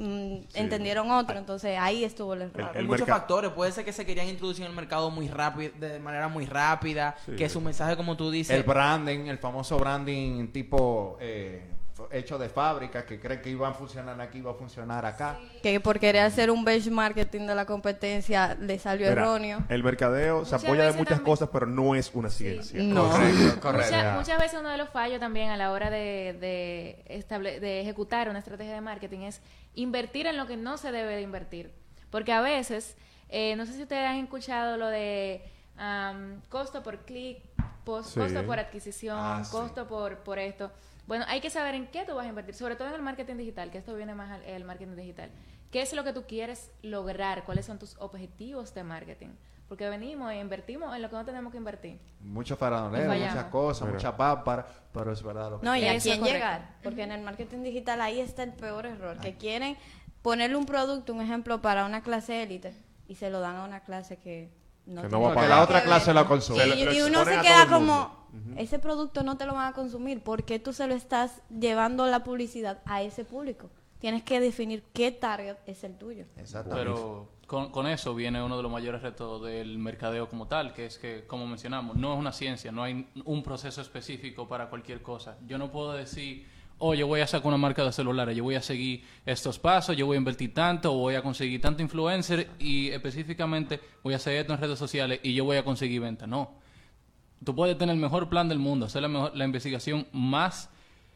Speaker 3: mm, entendieron otro, entonces ahí estuvo el error.
Speaker 1: El
Speaker 6: muchos
Speaker 1: merca-
Speaker 6: factores. Puede ser que se querían introducir en el mercado muy rápido, de manera muy rápida,
Speaker 1: Sí.
Speaker 6: que su mensaje, como tú dices,
Speaker 2: El branding, el famoso branding tipo eh, hecho de fábrica, que creen que iba a funcionar aquí, iba a funcionar acá.
Speaker 3: Que por querer hacer un benchmarking de la competencia le salió
Speaker 1: Mira,
Speaker 3: erróneo.
Speaker 1: El mercadeo se
Speaker 4: Muchas
Speaker 1: apoya de muchas
Speaker 4: también-
Speaker 1: cosas, pero no es una ciencia.
Speaker 3: No.
Speaker 5: Correcto, correcto.
Speaker 4: Mucha- muchas veces uno de los fallos también a la hora de, de, estable- de ejecutar una estrategia de marketing es invertir en lo que no se debe de invertir. Porque a veces, eh, no sé si ustedes han escuchado lo de am, costo por clic,
Speaker 1: Sí.
Speaker 4: costo por adquisición,
Speaker 2: Ah, sí.
Speaker 4: costo por, por esto. Bueno, hay que saber en qué tú vas a invertir, sobre todo en el marketing digital, que esto viene más al el marketing digital. ¿Qué es lo que tú quieres lograr? ¿Cuáles son tus objetivos de marketing? Porque venimos e invertimos en lo que no tenemos que invertir.
Speaker 2: Mucho farandoleo, muchas cosas,
Speaker 1: Mira.
Speaker 2: mucha pápara, pero es verdad lo que
Speaker 3: No, y a quién llegar, porque en el marketing digital ahí está el peor error, que quieren ponerle un producto, un ejemplo, para una clase élite y se lo dan a una clase que no,
Speaker 1: Que no va a
Speaker 2: que la
Speaker 1: pagar.
Speaker 2: otra clase la consume.
Speaker 3: Y, uno se queda como, ese producto no te lo van a consumir, porque tú se lo estás llevando la publicidad a ese público? Tienes que definir qué target es el tuyo.
Speaker 2: Exactamente.
Speaker 7: Pero con, con eso viene uno de los mayores retos del mercadeo como tal, que es que, como mencionamos, no es una ciencia, no hay un proceso específico para cualquier cosa. Yo no puedo decir, oh, yo voy a sacar una marca de celulares, yo voy a seguir estos pasos, yo voy a invertir tanto, voy a conseguir tanto influencer y específicamente voy a hacer esto en redes sociales y yo voy a conseguir venta. No. Tú puedes tener el mejor plan del mundo, hacer la, mejor- la investigación más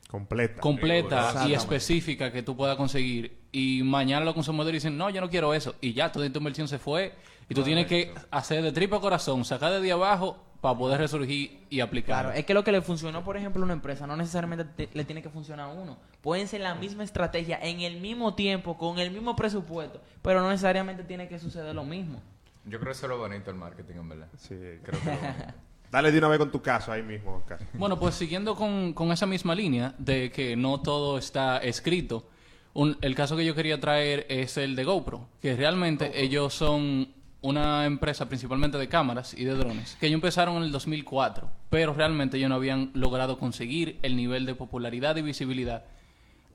Speaker 1: Completa.
Speaker 7: completa y específica que tú puedas conseguir y mañana los consumidores dicen no yo no quiero eso y ya toda tu inversión se fue y tú tienes que hacer de tripa corazón sacar de abajo para poder resurgir y aplicar
Speaker 6: Claro, es que lo que le funcionó, por ejemplo, a una empresa, no necesariamente te- le tiene que funcionar a uno. Pueden ser la misma estrategia en el mismo tiempo, con el mismo presupuesto, pero no necesariamente tiene que suceder lo mismo.
Speaker 5: Yo creo que eso es lo bonito del marketing, en verdad.
Speaker 1: Sí, creo que. Dale de una vez con tu caso ahí mismo, Oscar.
Speaker 7: Bueno, pues siguiendo con, con esa misma línea de que no todo está escrito, un- el caso que yo quería traer es el de GoPro, que realmente ellos son una empresa principalmente de cámaras y de drones, que ellos empezaron en el 2004, pero realmente ellos no habían logrado conseguir el nivel de popularidad y visibilidad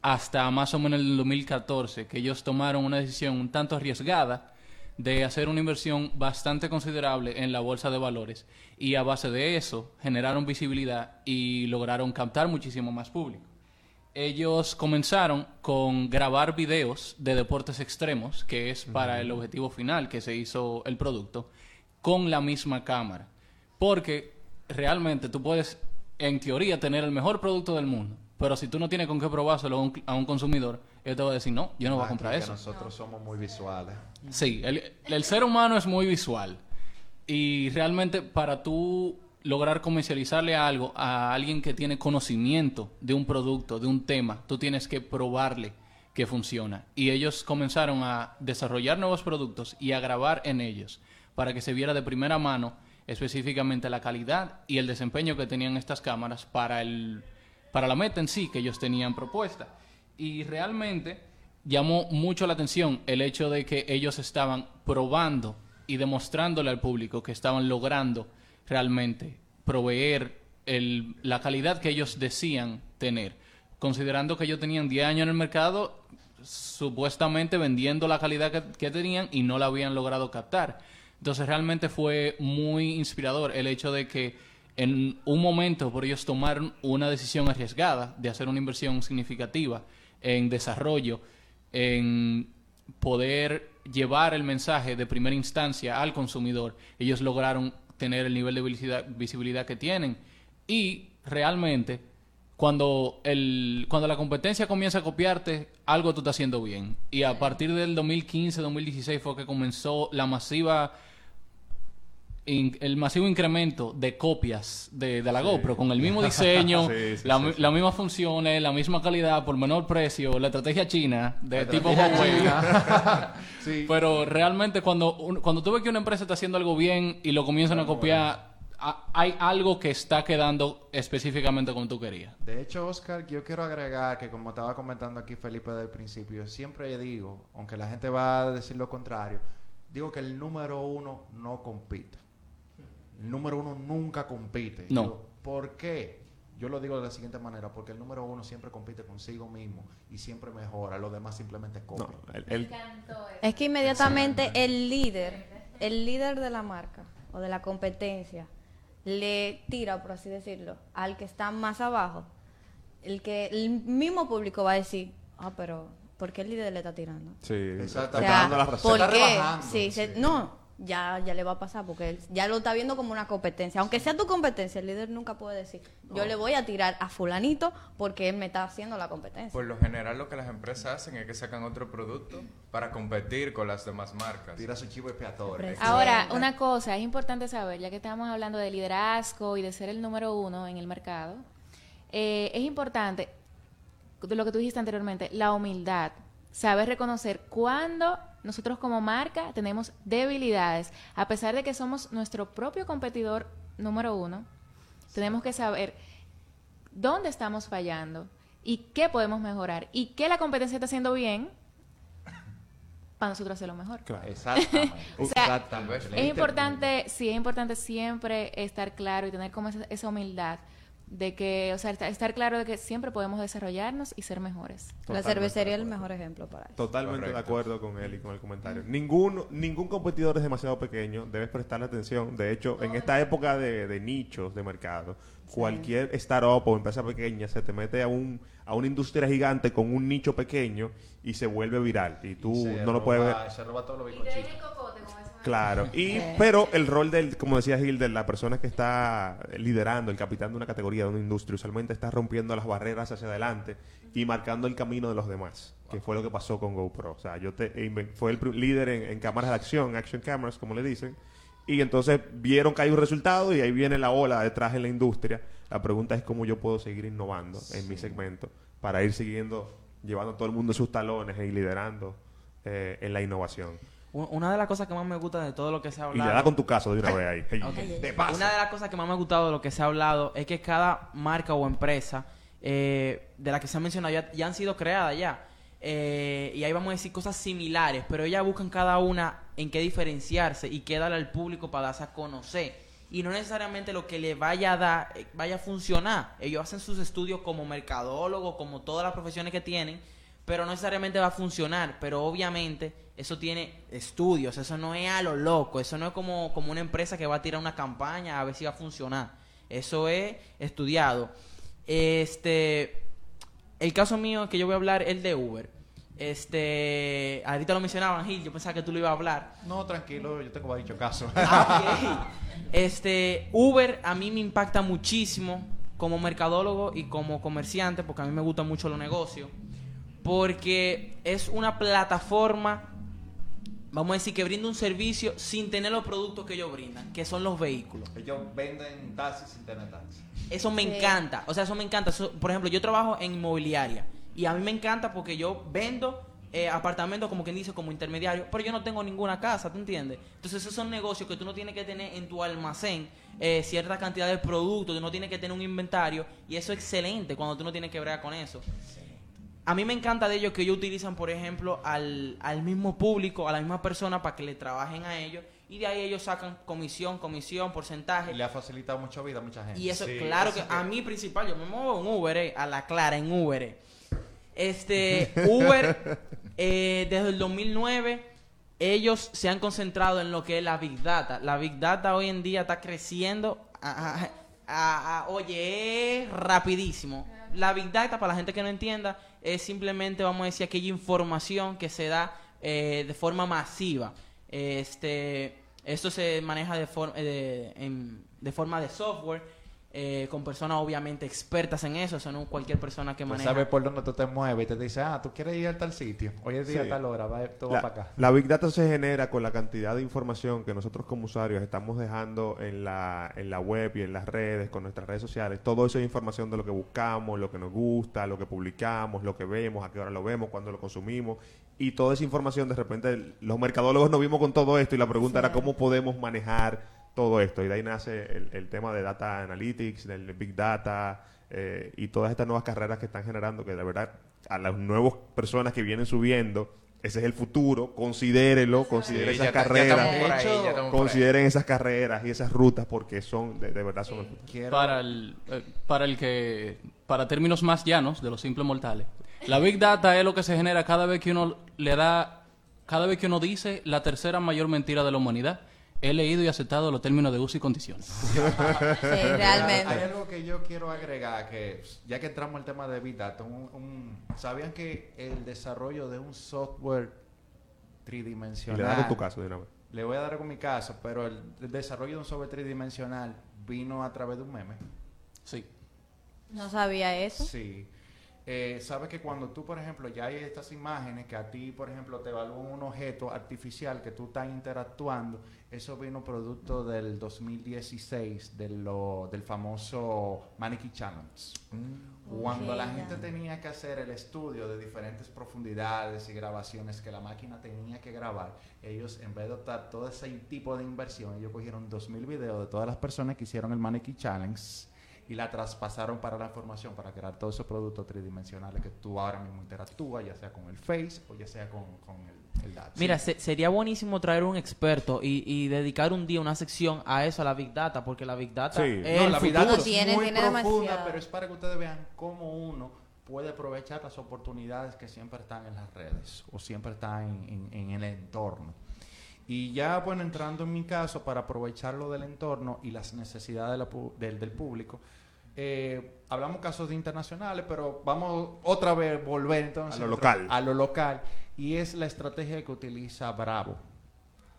Speaker 7: hasta más o menos el 2014, que ellos tomaron una decisión un tanto arriesgada de hacer una inversión bastante considerable en la bolsa de valores y a base de eso generaron visibilidad y lograron captar muchísimo más público. Ellos comenzaron con grabar videos de deportes extremos, que es para el objetivo final que se hizo el producto, con la misma cámara. Porque realmente tú puedes, en teoría, tener el mejor producto del mundo, pero si tú no tienes con qué probárselo a un, a un consumidor, él te va a decir, no, yo no voy a
Speaker 2: Aquí
Speaker 7: comprar eso.
Speaker 2: Nosotros somos muy visuales.
Speaker 7: Sí, el, el ser humano es muy visual. Y realmente para tú lograr comercializarle algo a alguien que tiene conocimiento de un producto, de un tema, tú tienes que probarle que funciona. Y ellos comenzaron a desarrollar nuevos productos y a grabar en ellos para que se viera de primera mano específicamente la calidad y el desempeño que tenían estas cámaras para, el, para la meta en sí que ellos tenían propuesta. Y realmente llamó mucho la atención el hecho de que ellos estaban probando y demostrándole al público que estaban logrando realmente proveer el- la calidad que ellos decían tener. Considerando que ellos tenían 10 años en el mercado, supuestamente vendiendo la calidad que, que tenían y no la habían logrado captar. Entonces realmente fue muy inspirador el hecho de que en un momento por ellos tomaron una decisión arriesgada de hacer una inversión significativa en desarrollo, en poder llevar el mensaje de primera instancia al consumidor. Ellos lograron tener el nivel de visibilidad, visibilidad que tienen y realmente cuando el cuando la competencia comienza a copiarte, algo tú estás haciendo bien. Y a partir del 2015-2016 fue que comenzó la masiva in- el masivo incremento de copias de, de la GoPro con el mismo [laughs] diseño,
Speaker 1: Sí, sí,
Speaker 7: la,
Speaker 1: sí, sí.
Speaker 7: las mismas funciones, la misma calidad por menor precio, la estrategia china de
Speaker 2: La
Speaker 7: tipo Huawei. [laughs]
Speaker 2: Sí.
Speaker 7: Pero realmente cuando cuando tú ves que una empresa está haciendo algo bien y lo comienzan a copiar, a- hay algo que está quedando específicamente como tú querías.
Speaker 2: De hecho, Oscar, yo quiero agregar que como estaba comentando aquí Felipe del principio, siempre digo, aunque la gente va a decir lo contrario, digo que el número uno no compite. El número uno nunca compite.
Speaker 7: No.
Speaker 2: Digo, ¿Por qué? Yo lo digo de la siguiente manera, porque el número uno siempre compite consigo mismo y siempre mejora, los demás simplemente copian.
Speaker 1: No, el- el-
Speaker 3: Es que inmediatamente el líder, el líder de la marca o de la competencia, le tira, por así decirlo, al que está más abajo. El que el mismo público va a decir, ah, pero ¿por qué el líder le está tirando?
Speaker 1: sí,
Speaker 2: Exacto.
Speaker 1: está
Speaker 3: O sea,
Speaker 1: dando la razón.
Speaker 3: ¿por
Speaker 2: Está
Speaker 3: qué?
Speaker 2: rebajando,
Speaker 3: Sí, se-
Speaker 2: sí.
Speaker 3: no, ya, ya le va a pasar porque él ya lo está viendo como una competencia. Aunque sea tu competencia, el líder nunca puede decir, yo le voy a tirar a fulanito porque él me está haciendo la competencia.
Speaker 5: Por lo general lo que las empresas hacen es que sacan otro producto para competir con las demás marcas.
Speaker 2: Tira su chivo expiatorio.
Speaker 3: Siempre.
Speaker 4: Ahora, una cosa, es importante saber, ya que estamos hablando de liderazgo y de ser el número uno en el mercado, eh, es importante, de lo que tú dijiste anteriormente, la humildad, saber reconocer cuándo nosotros como marca tenemos debilidades, a pesar de que somos nuestro propio competidor número uno, tenemos que saber dónde estamos fallando y qué podemos mejorar y qué la competencia está haciendo bien para nosotros hacerlo mejor.
Speaker 1: Claro.
Speaker 2: Exactamente. [laughs]
Speaker 4: O sea,
Speaker 2: Exactamente.
Speaker 4: Es importante, sí, es importante siempre estar claro y tener como esa, esa humildad de que, o sea, estar- estar claro de que siempre podemos desarrollarnos y ser mejores.
Speaker 3: La cervecería es el mejor ejemplo para eso.
Speaker 1: Totalmente de acuerdo con él y con el comentario. Ningún, ningún competidor es demasiado pequeño, debes prestarle atención. De hecho, en esta época de, de nichos de mercado, cualquier startup o empresa pequeña se te mete a, un, a una industria gigante con un nicho pequeño y se vuelve viral. Y tú no lo puedes ver.
Speaker 2: roba- Se roba todos los bizcochitos.
Speaker 1: Claro, y pero el rol del, como decía Gil, de la persona que está liderando, el capitán de una categoría, de una industria, usualmente está rompiendo las barreras hacia adelante y marcando el camino de los demás, que fue lo que pasó con GoPro. O sea, yo te inven- fue el líder en, en cámaras de acción, action cameras, como le dicen, y entonces vieron que hay un resultado y ahí viene la ola detrás en la industria. La pregunta es cómo yo puedo seguir innovando en mi segmento para ir siguiendo, llevando a todo el mundo en sus talones y liderando eh, en la innovación.
Speaker 6: Una de las cosas que más me gusta de todo lo que se ha
Speaker 1: Y
Speaker 6: hablado...
Speaker 1: le da con tu caso de una vez ahí. Hey, de paso.
Speaker 6: Una de las cosas que más me ha gustado de lo que se ha hablado es que cada marca o empresa eh, de la que se ha mencionado ya, ya han sido creadas ya. Eh, y ahí vamos a decir cosas similares, pero ellas buscan cada una en qué diferenciarse y qué darle al público para darse a conocer. Y no necesariamente lo que le vaya a dar eh, vaya a funcionar. Ellos hacen sus estudios como mercadólogos, como todas las profesiones que tienen, pero no necesariamente va a funcionar. Pero obviamente eso tiene estudios, eso no es a lo loco, eso no es como, como una empresa que va a tirar una campaña a ver si va a funcionar. Eso es estudiado. Este, el caso mío que yo voy a hablar es el de Uber. Este, ahorita lo mencionaban, Gil, yo pensaba que tú lo ibas a hablar.
Speaker 2: No, tranquilo, yo tengo dicho caso.
Speaker 6: Ah. [laughs] Este, Uber a mí me impacta muchísimo como mercadólogo y como comerciante, porque a mí me gustan mucho los negocios, porque es una plataforma, vamos a decir, que brinda un servicio sin tener los productos que ellos brindan, que son los vehículos.
Speaker 2: Ellos venden taxis sin tener taxis.
Speaker 6: Eso me
Speaker 3: Sí.
Speaker 6: encanta. O sea, eso me encanta. Eso- por ejemplo, yo trabajo en inmobiliaria. Y a mí me encanta porque yo vendo eh, apartamentos, como quien dice, como intermediario. Pero yo no tengo ninguna casa, ¿tú entiendes? Entonces, esos son negocios que tú no tienes que tener en tu almacén eh, cierta cantidad de productos. Tú no tienes que tener un inventario. Y eso es excelente cuando tú no tienes que bregar con eso. A mí me encanta de ellos que ellos utilizan, por ejemplo, al, al mismo público, a la misma persona para que le trabajen a ellos. Y de ahí ellos sacan comisión, comisión, porcentaje.
Speaker 2: Y le ha facilitado mucha vida a mucha gente.
Speaker 6: Y eso,
Speaker 5: Sí,
Speaker 6: claro
Speaker 5: eso
Speaker 6: que
Speaker 5: que-
Speaker 6: a mí principal, yo me muevo en Uber, eh, a la clara, en Uber. eh. Este, [laughs] Uber, eh, desde el 2009, ellos se han concentrado en lo que es la Big Data. La Big Data hoy en día está creciendo, a- a- a- a- oye, es rapidísimo. La Big Data, para la gente que no entienda, es simplemente, vamos a decir, aquella información que se da eh, de forma masiva. Este, esto se maneja de, for- eh, de, forma de software, eh, con personas obviamente expertas en eso, o sea, no cualquier persona que
Speaker 2: Tú
Speaker 6: maneja.
Speaker 2: sabes por dónde tú te mueves y te dice, ah, tú quieres ir a tal sitio. Hoy es día
Speaker 1: Sí.
Speaker 2: a tal hora, va, vas
Speaker 1: La,
Speaker 2: para acá.
Speaker 1: la Big Data se genera con la cantidad de información que nosotros como usuarios estamos dejando en la, en la web y en las redes, con nuestras redes sociales. Todo eso es información de lo que buscamos, lo que nos gusta, lo que publicamos, lo que vemos, a qué hora lo vemos, cuándo lo consumimos. Y toda esa información, de repente, los mercadólogos nos vimos con todo esto y la pregunta era cómo podemos manejar todo esto. Y de ahí nace el, el tema de Data Analytics, del Big Data eh, y todas estas nuevas carreras que están generando, que de verdad a las nuevas personas que vienen subiendo, ese es el futuro, considérenlo, consideren
Speaker 5: Sí,
Speaker 1: esas
Speaker 5: ya
Speaker 1: carreras,
Speaker 5: ahí, ya
Speaker 1: consideren esas carreras y esas rutas porque son, de, de verdad son el futuro.
Speaker 7: Para el, eh, para el que, para términos más llanos de los simples mortales, la Big Data es lo que se genera cada vez que uno le da, cada vez que uno dice la tercera mayor mentira de la humanidad. He leído y aceptado los términos de uso y condiciones. [laughs]
Speaker 3: realmente.
Speaker 2: Hay algo que yo quiero agregar, que ya que entramos al tema de Big Data, un- un- ¿sabían que el desarrollo de un software
Speaker 1: Y
Speaker 2: tridimensional...
Speaker 1: le das con tu caso de una vez.
Speaker 2: Le voy a dar con mi caso, pero el, el desarrollo de un software tridimensional vino a través de un meme.
Speaker 7: Sí.
Speaker 3: No sabía eso.
Speaker 2: Sí. Eh, Sabes que cuando tú, por ejemplo, ya hay estas imágenes que a ti, por ejemplo, te evalúan un objeto artificial que tú estás interactuando, eso vino producto del 2016, de lo, del famoso Mannequin Challenge. Cuando la gente tenía que hacer el estudio de diferentes profundidades y grabaciones que la máquina tenía que grabar, ellos en vez de optar todo ese tipo de inversión, ellos cogieron 2.000 videos de todas las personas que hicieron el Mannequin Challenge y la traspasaron para la formación, para crear todos esos productos tridimensionales que tú ahora mismo interactúas, ya sea con el Face o ya sea con, con el, el Data.
Speaker 6: Mira, se- sería buenísimo traer un experto y, y dedicar un día, una sección a eso, a la Big Data, porque la Big Data
Speaker 1: Sí.
Speaker 6: es
Speaker 2: No,
Speaker 6: el
Speaker 2: la vida es
Speaker 3: Tiene-
Speaker 2: muy
Speaker 3: tiene
Speaker 2: profunda,
Speaker 3: demasiado.
Speaker 2: pero es para que ustedes vean cómo uno puede aprovechar las oportunidades que siempre están en las redes o siempre están en, en- en el entorno. Y ya, bueno, entrando en mi caso, para aprovecharlo del entorno y las necesidades de la pu- del, del público, eh, hablamos casos de internacionales, pero vamos otra vez volver entonces
Speaker 1: A lo local.
Speaker 2: a lo local. Y es la estrategia que utiliza Bravo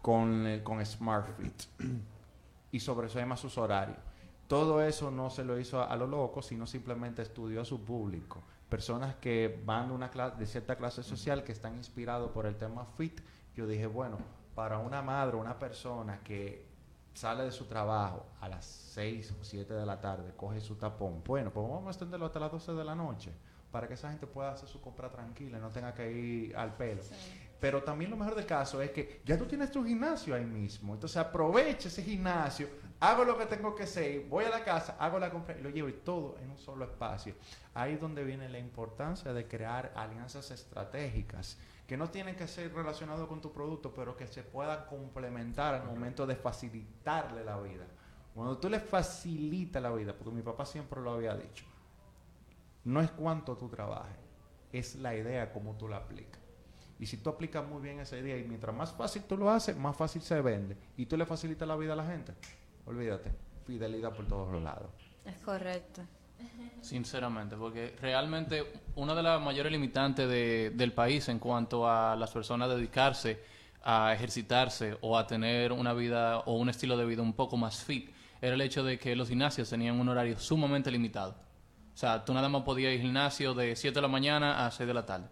Speaker 2: con, eh, con SmartFit [clears throat] y sobre eso además sus horarios. Todo eso no se lo hizo a, a lo loco, sino simplemente estudió a su público. Personas que van de, una de cierta clase social que están inspirados por el tema fit. Yo dije, bueno, para una madre, una persona que sale de su trabajo a las 6 o 7 de la tarde, coge su tapón, bueno, pues vamos a extenderlo hasta las 12 de la noche para que esa gente pueda hacer su compra tranquila y no tenga que ir al pelo. Pero también lo mejor del caso es que ya tú tienes tu gimnasio ahí mismo. Entonces aprovecha ese gimnasio, hago lo que tengo que hacer, voy a la casa, hago la compra y lo llevo y todo en un solo espacio. Ahí es donde viene la importancia de crear alianzas estratégicas que no tienen que ser relacionados con tu producto, pero que se puedan complementar al momento de facilitarle la vida. Cuando tú le facilitas la vida, porque mi papá siempre lo había dicho, no es cuánto tú trabajes, es la idea como tú la aplicas. Y si tú aplicas muy bien esa idea y mientras más fácil tú lo haces, más fácil se vende. Y tú le facilitas la vida a la gente. Olvídate, fidelidad por todos los lados.
Speaker 3: Es correcto.
Speaker 7: Sinceramente, porque realmente una de las mayores limitantes de- del país en cuanto a las personas dedicarse a ejercitarse o a tener una vida o un estilo de vida un poco más fit era el hecho de que los gimnasios tenían un horario sumamente limitado. O sea, tú nada más podías ir al gimnasio de 7 de la mañana a 6 de la tarde.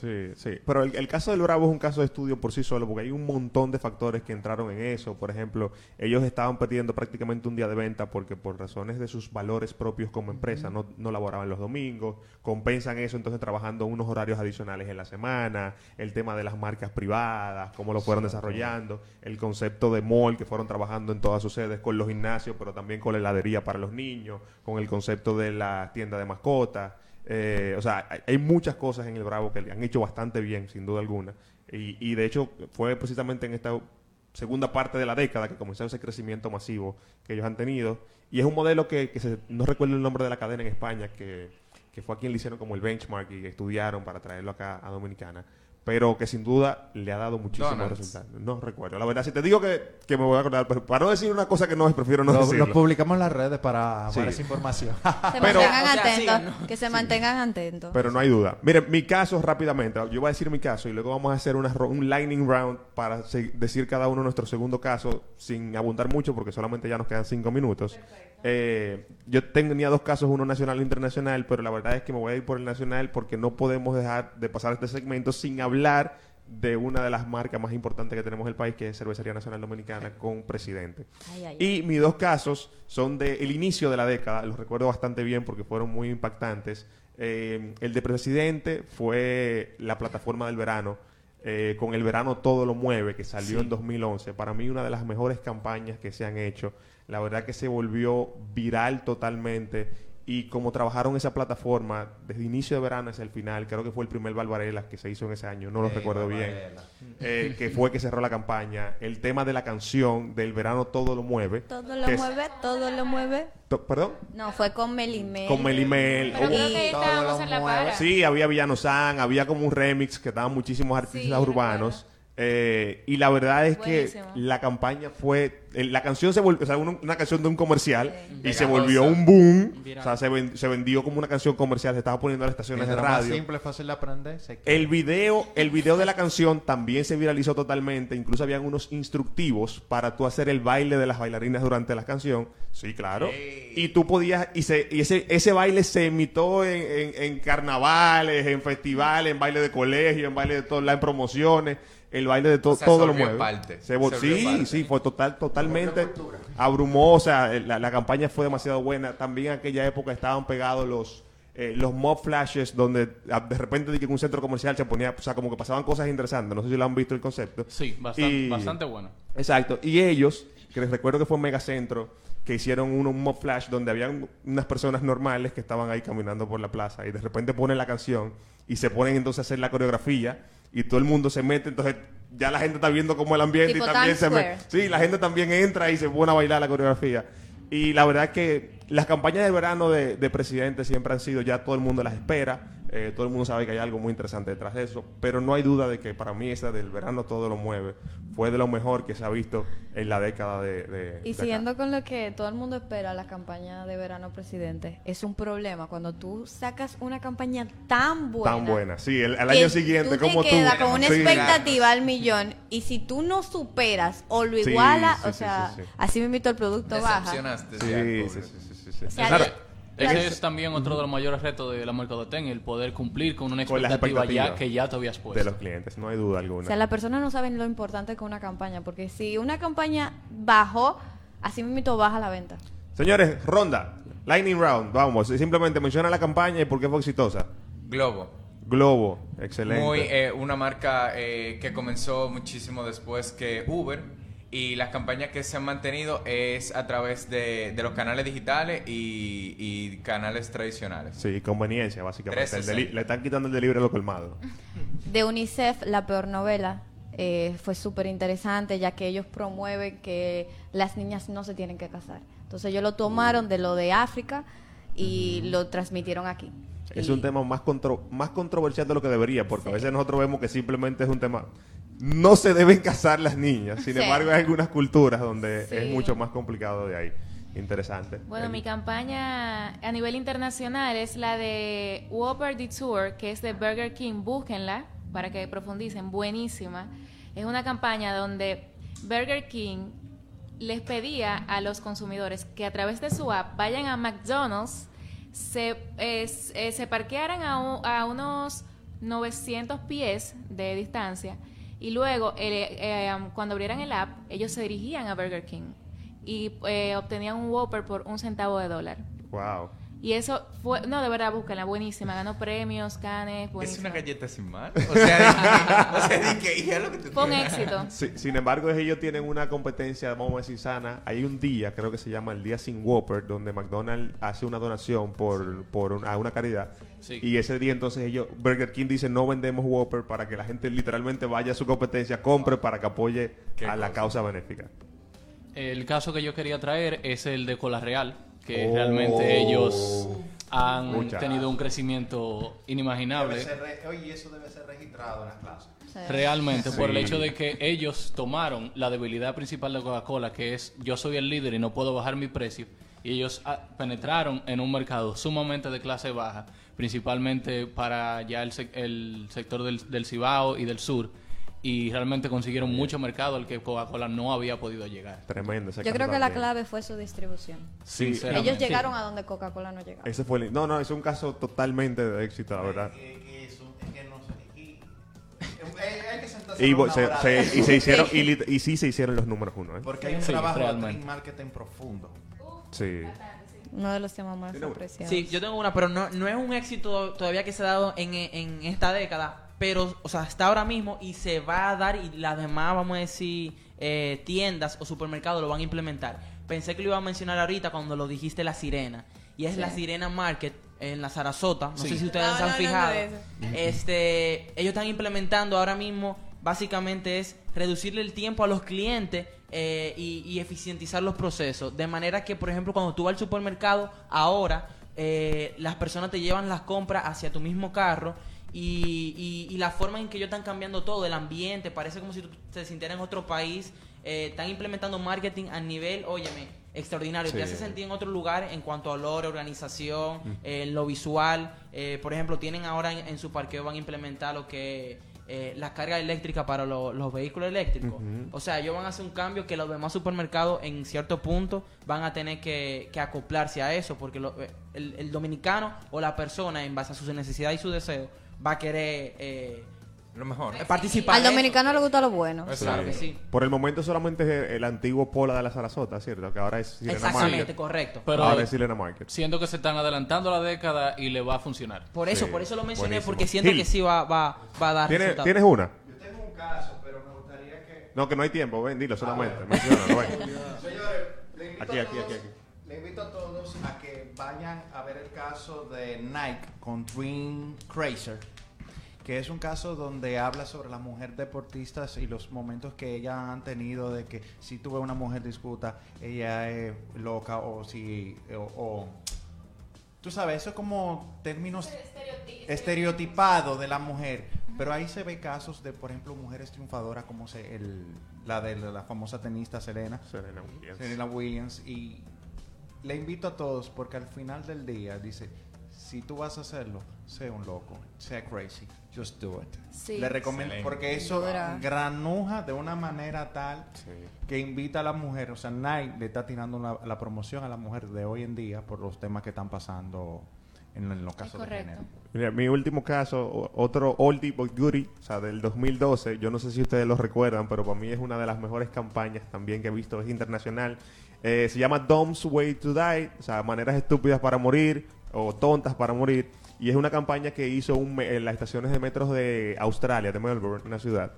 Speaker 1: Sí, sí. Pero el, el caso del Bravo es un caso de estudio por sí solo, porque hay un montón de factores que entraron en eso. Por ejemplo, ellos estaban perdiendo prácticamente un día de venta porque por razones de sus valores propios como empresa no, no laboraban los domingos. Compensan eso entonces trabajando unos horarios adicionales en la semana. El tema de las marcas privadas, cómo lo fueron desarrollando. El concepto de mall que fueron trabajando en todas sus sedes con los gimnasios, pero también con la heladería para los niños, con el concepto de la tienda de mascotas. Eh, o sea, hay, muchas cosas en el Bravo que le han hecho bastante bien, sin duda alguna. Y, y de hecho, fue precisamente en esta segunda parte de la década que comenzó ese crecimiento masivo que ellos han tenido. Y es un modelo que, que se- no recuerdo el nombre de la cadena en España, que, que fue a quien le hicieron como el benchmark y estudiaron para traerlo acá a Dominicana. Pero que sin duda le ha dado muchísimos
Speaker 5: Donuts.
Speaker 1: resultados. No recuerdo. La verdad, si te digo que, que me voy a acordar, pero para no decir una cosa que no es, prefiero no
Speaker 2: lo,
Speaker 1: decirlo.
Speaker 2: lo publicamos en las redes para,
Speaker 1: Sí.
Speaker 2: para esa información. [laughs]
Speaker 3: Se
Speaker 1: Pero-
Speaker 3: mantengan
Speaker 6: O sea,
Speaker 3: atentos. Que se mantengan atentos.
Speaker 1: Pero no hay duda. Miren, mi caso rápidamente. Yo voy a decir mi caso y luego vamos a hacer una ro- un lightning round para se- decir cada uno nuestro segundo caso sin abundar mucho porque solamente ya nos quedan cinco minutos. Eh, yo tenía dos casos, uno nacional e internacional, pero la verdad es que me voy a ir por el nacional porque no podemos dejar de pasar este segmento sin hablar de una de las marcas más importantes que tenemos en el país, que es Cervecería Nacional Dominicana con presidente.
Speaker 3: Ay, ay,
Speaker 1: Y mis dos casos son del inicio de la década, los recuerdo bastante bien porque fueron muy impactantes. Eh, el de presidente fue la plataforma del verano, eh, con el verano todo lo mueve, que salió en 2011. Para mí una de las mejores campañas que se han hecho. La verdad que se volvió viral totalmente. Y como trabajaron esa plataforma desde inicio de verano hasta el final, creo que fue el primer Barbarella que se hizo en ese año, no lo recuerdo bien eh, que fue que cerró la campaña, el tema de la canción del verano todo lo mueve.
Speaker 3: Todo lo
Speaker 1: es-
Speaker 3: mueve, todo lo mueve.
Speaker 1: to- ¿Perdón?
Speaker 3: No, fue con Melimel.
Speaker 1: Con Melimel.
Speaker 4: Pero creo
Speaker 1: Hubo-
Speaker 4: que
Speaker 2: Todo
Speaker 4: estábamos
Speaker 2: lo
Speaker 4: en la
Speaker 2: mueve.
Speaker 4: para.
Speaker 1: Sí, había Villano San, había como un remix que estaban muchísimos artistas
Speaker 4: Sí,
Speaker 1: urbanos. Eh, y la verdad es
Speaker 4: Buenísimo.
Speaker 1: que la campaña fue. la canción se volvió. O sea, una, una canción de un comercial. Y se volvió un boom.
Speaker 6: Viral.
Speaker 1: O sea, se, ven- se vendió como una canción comercial. Se estaba poniendo en las estaciones de
Speaker 2: más
Speaker 1: radio.
Speaker 2: simple, fácil de aprender.
Speaker 1: El video, el video de la canción también se viralizó totalmente. Incluso habían unos instructivos para tú hacer el baile de las bailarinas durante la canción. Sí, claro. Y tú podías, y, se, y ese, ese baile se imitó en, en- en carnavales, en festivales, en baile de colegio, en baile de todo, en promociones. El baile de to-
Speaker 5: O sea,
Speaker 1: todo lo mueve.
Speaker 5: parte.
Speaker 1: Se sí,
Speaker 5: parte.
Speaker 1: sí, fue total, totalmente abrumó. O sea, la, la campaña fue demasiado buena. También en aquella época estaban pegados los eh, los mob flashes donde ah, de repente de que en un centro comercial se ponía, o sea, como que pasaban cosas interesantes. No sé si lo han visto el concepto.
Speaker 7: Sí, bastante,
Speaker 1: Y-
Speaker 7: bastante bueno.
Speaker 1: Exacto. Y ellos, que les recuerdo que fue Megacentro, que hicieron uno- un mob flash donde habían unas personas normales que estaban ahí caminando por la plaza y de repente ponen la canción y se ponen entonces a hacer la coreografía y todo el mundo se mete, entonces ya la gente está viendo como el ambiente
Speaker 3: Tipo
Speaker 1: y también se mete.
Speaker 3: Square.
Speaker 1: Sí, la gente también entra y se pone a bailar la coreografía. Y la verdad que las campañas del verano de, de presidente siempre han sido, ya todo el mundo las espera, eh, todo el mundo sabe que hay algo muy interesante detrás de eso, pero no hay duda de que para mí esa del verano todo lo mueve, fue de lo mejor que se ha visto en la década de... de-
Speaker 3: Y
Speaker 1: de acá.
Speaker 3: siguiendo con lo que todo el mundo espera, la campaña de verano presidente, es un problema cuando tú sacas una campaña tan buena.
Speaker 1: Tan buena, sí, el, año siguiente,
Speaker 3: tú te
Speaker 1: como tú...
Speaker 3: quedas con una
Speaker 1: sí.
Speaker 3: expectativa al millón y si tú no superas o lo igualas,
Speaker 1: sí,
Speaker 3: o
Speaker 1: sí,
Speaker 3: sea,
Speaker 1: sí, sí.
Speaker 3: así mismo el producto baja.
Speaker 1: Sí, sí, sí, sí, sí,
Speaker 3: sea,
Speaker 1: Claro,
Speaker 7: Ese
Speaker 1: es-
Speaker 7: es también otro de los mayores retos de la mercadotecnia, el poder cumplir con una
Speaker 1: Con
Speaker 7: expectativa ya que ya te habías
Speaker 1: de
Speaker 7: puesto.
Speaker 1: los clientes, no hay duda
Speaker 3: O
Speaker 1: alguna.
Speaker 3: sea, las personas no saben lo importante que es una campaña, porque si una campaña bajó, así mismo baja la venta.
Speaker 1: Señores, ronda, lightning round, vamos, simplemente menciona la campaña y por qué fue exitosa.
Speaker 5: Globo.
Speaker 1: Globo, excelente.
Speaker 5: Muy, eh, una marca eh, que comenzó muchísimo después que Uber y las campañas que se han mantenido es a través de, de los canales digitales y, y canales tradicionales.
Speaker 1: Sí, conveniencia, básicamente. El
Speaker 5: 360.
Speaker 1: deli- le están quitando el delivery a lo colmado. [laughs]
Speaker 3: De UNICEF, la peor novela, eh, fue súper interesante, ya que ellos promueven que las niñas no se tienen que casar. Entonces ellos lo tomaron de lo de África y lo transmitieron aquí.
Speaker 1: Es
Speaker 3: Y-
Speaker 1: un tema más, contro- más controversial de lo que debería, porque a veces nosotros vemos que simplemente es un tema... No se deben casar las niñas, sin
Speaker 3: Sí.
Speaker 1: embargo hay algunas culturas donde
Speaker 4: Sí.
Speaker 1: es mucho más complicado de ahí. Interesante.
Speaker 4: Bueno,
Speaker 1: El-
Speaker 4: mi campaña a nivel internacional es la de Whopper the Tour, que es de Burger King. Búsquenla para que profundicen. Buenísima. Es una campaña donde Burger King les pedía a los consumidores que a través de su app vayan a McDonald's, se, eh, se parquearan a, a unos 900 pies de distancia y luego eh, eh, um, cuando abrieran el app ellos se dirigían a Burger King y eh, obtenían un Whopper por un centavo de dólar.
Speaker 1: Wow.
Speaker 4: Y eso fue, no, de verdad, búsquenla, buenísima. Ganó premios, canes,
Speaker 5: Es una galleta sin mal. O sea, di- o sea, di que lo que
Speaker 4: Fue un éxito.
Speaker 1: Sí, sin embargo, ellos tienen una competencia, vamos a decir, sana. Hay un día, creo que se llama el Día Sin Whopper, donde McDonald's hace una donación por, por un- a una caridad.
Speaker 7: Sí.
Speaker 1: Y ese día entonces ellos, Burger King dice, no vendemos Whopper para que la gente literalmente vaya a su competencia, compre para que apoye
Speaker 5: Qué
Speaker 1: a la causa benéfica.
Speaker 7: El caso que yo quería traer es el de Cola Real, que
Speaker 1: Oh.
Speaker 7: realmente ellos han
Speaker 2: Muchas.
Speaker 7: tenido un crecimiento inimaginable.
Speaker 2: Oye, eso debe ser registrado en las clases.
Speaker 7: Realmente, por el hecho de que ellos tomaron la debilidad principal de Coca-Cola, que es yo soy el líder y no puedo bajar mi precio, y ellos ah, penetraron en un mercado sumamente de clase baja, principalmente para ya el, el sector del, del Cibao y del sur, y realmente consiguieron mucho mercado al que Coca-Cola no había podido llegar.
Speaker 1: Tremendo. ese
Speaker 3: Yo creo que la clave fue su distribución.
Speaker 1: Sí.
Speaker 3: Ellos llegaron a donde Coca-Cola no llegaba.
Speaker 1: Ese fue el- No, no, es un caso totalmente de éxito, la verdad. Y, se, se-
Speaker 2: de-
Speaker 1: y se hicieron y, sí se hicieron los números uno, ¿eh?
Speaker 2: Porque hay un
Speaker 7: Sí,
Speaker 2: trabajo de
Speaker 7: realmente.
Speaker 2: trade marketing profundo.
Speaker 1: Sí.
Speaker 3: Uno de los temas más apreciados.
Speaker 6: Sí, yo tengo una, pero no, no es un éxito todavía que se ha dado en, en esta década, pero, o sea, está ahora mismo y se va a dar y las demás, vamos a decir, eh, tiendas o supermercados lo van a implementar. Pensé que lo iba a mencionar ahorita cuando lo dijiste La Sirena, y es
Speaker 3: Sí.
Speaker 6: La Sirena Market en la Sarasota, no
Speaker 7: Sí.
Speaker 6: sé si ustedes
Speaker 3: No,
Speaker 6: se han
Speaker 3: no,
Speaker 6: fijado.
Speaker 3: no.
Speaker 6: Este, ellos están implementando ahora mismo, básicamente es reducirle el tiempo a los clientes eh, y, y eficientizar los procesos. De manera que, por ejemplo, cuando tú vas al supermercado, ahora eh, las personas te llevan las compras hacia tu mismo carro. Y, y- y la forma en que ellos están cambiando todo, el ambiente, parece como si tú te sintieras en otro país. eh, están implementando marketing a nivel, óyeme, extraordinario.
Speaker 1: Sí.
Speaker 6: Te hace sentir en otro lugar en cuanto a olor, organización,
Speaker 1: Mm.
Speaker 6: eh, en lo visual. Eh, por ejemplo, tienen ahora en, en su parqueo van a implementar lo que eh, la carga eléctrica para lo- los vehículos eléctricos. O sea, ellos van a hacer un cambio que los demás supermercados en cierto punto van a tener que, que acoplarse a eso, porque lo- el, el dominicano o la persona, en base a sus necesidades y sus deseos, va a querer eh,
Speaker 5: Lo mejor.
Speaker 6: eh, participar.
Speaker 3: Al
Speaker 6: de eso.
Speaker 3: dominicano le gusta lo bueno.
Speaker 6: Claro que sí.
Speaker 1: Por el momento solamente es el antiguo Pola de la Sarasota, ¿cierto? Que ahora es Sirena
Speaker 6: Exactamente,
Speaker 1: Market.
Speaker 6: correcto.
Speaker 7: Pero
Speaker 1: ahora es Sirena Market.
Speaker 7: siento que se están adelantando la década y le va a funcionar.
Speaker 6: Por eso,
Speaker 1: Sí,
Speaker 6: por eso lo mencioné,
Speaker 1: buenísimo.
Speaker 6: porque siento
Speaker 1: Gil.
Speaker 6: que sí va, va, va a dar
Speaker 1: ¿Tienes,
Speaker 6: resultados.
Speaker 1: ¿Tienes una?
Speaker 2: Yo tengo un caso, pero me gustaría que...
Speaker 1: No, que no hay tiempo. Ven, dilo solamente. Ven. [laughs]
Speaker 2: Señores, le invito,
Speaker 1: Aquí,
Speaker 2: a
Speaker 1: aquí,
Speaker 2: todos,
Speaker 1: aquí, aquí.
Speaker 2: le invito a todos a que vayan a ver el caso de Nike con Dream Crazer, que es un caso donde habla sobre las mujeres deportistas y los momentos que ellas han tenido de que si tú ves una mujer disputa, ella es loca o si... o- o Tú sabes, eso es como términos estereotipados de la mujer. Pero ahí se ve casos de, por ejemplo, mujeres triunfadoras como se, el, la de la famosa tenista Serena.
Speaker 1: Serena Williams.
Speaker 2: Serena Williams. Y le invito a todos porque al final del día dice, si tú vas a hacerlo, sé un loco, sea crazy, just do it.
Speaker 3: Sí.
Speaker 2: Le recomiendo
Speaker 5: Excelente.
Speaker 2: porque eso
Speaker 3: Dura.
Speaker 2: granuja de una manera tal que invita a la mujer, o sea, Nike le está tirando una- la promoción a la mujer de hoy en día por los temas que están pasando en, en los casos de
Speaker 4: correcto.
Speaker 2: género.
Speaker 1: Mira, mi último caso, otro oldie but goodie, o sea, del 2012, yo no sé si ustedes lo recuerdan, pero para mí es una de las mejores campañas también que he visto, es internacional. Eh, se llama Dumb's Way to Die, o sea, maneras estúpidas para morir o tontas para morir. Y es una campaña que hizo un en las estaciones de metros de Australia, de Melbourne, una ciudad.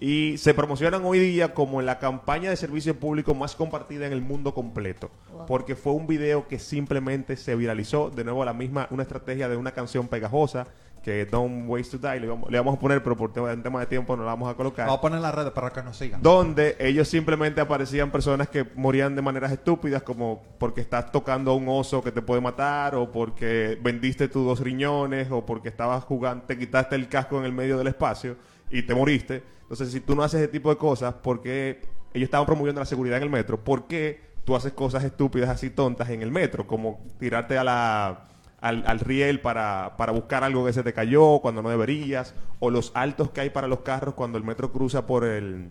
Speaker 1: Y se promocionan hoy día como la campaña de servicio público más compartida en el mundo completo.
Speaker 3: Wow.
Speaker 1: Porque fue un video que simplemente se viralizó. De nuevo, la misma, una estrategia de una canción pegajosa que Don't Waste to Die. Le vamos, le vamos a poner, pero por tema, tema de tiempo no la vamos a colocar.
Speaker 2: Vamos a poner en las redes para que nos sigan.
Speaker 1: Donde ellos simplemente aparecían personas que morían de maneras estúpidas, como porque estás tocando a un oso que te puede matar, o porque vendiste tus dos riñones, o porque estabas jugando, te quitaste el casco en el medio del espacio y te moriste. Entonces, si tú no haces ese tipo de cosas, porque ellos estaban promoviendo la seguridad en el metro, ¿por qué tú haces cosas estúpidas así tontas en el metro? Como tirarte a la al, al riel para, para buscar algo que se te cayó cuando no deberías, o los altos que hay para los carros cuando el metro cruza por el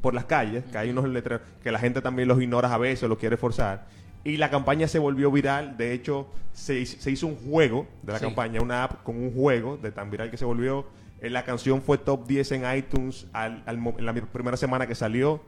Speaker 1: por las calles, que hay unos letreros que la gente también los ignora a veces o los quiere forzar. Y la campaña se volvió viral, de hecho se, hizo- se hizo un juego de la
Speaker 6: Sí.
Speaker 1: campaña, una app con un juego de tan viral que se volvió. Eh, la canción fue top 10 en iTunes al- al en la primera semana que salió.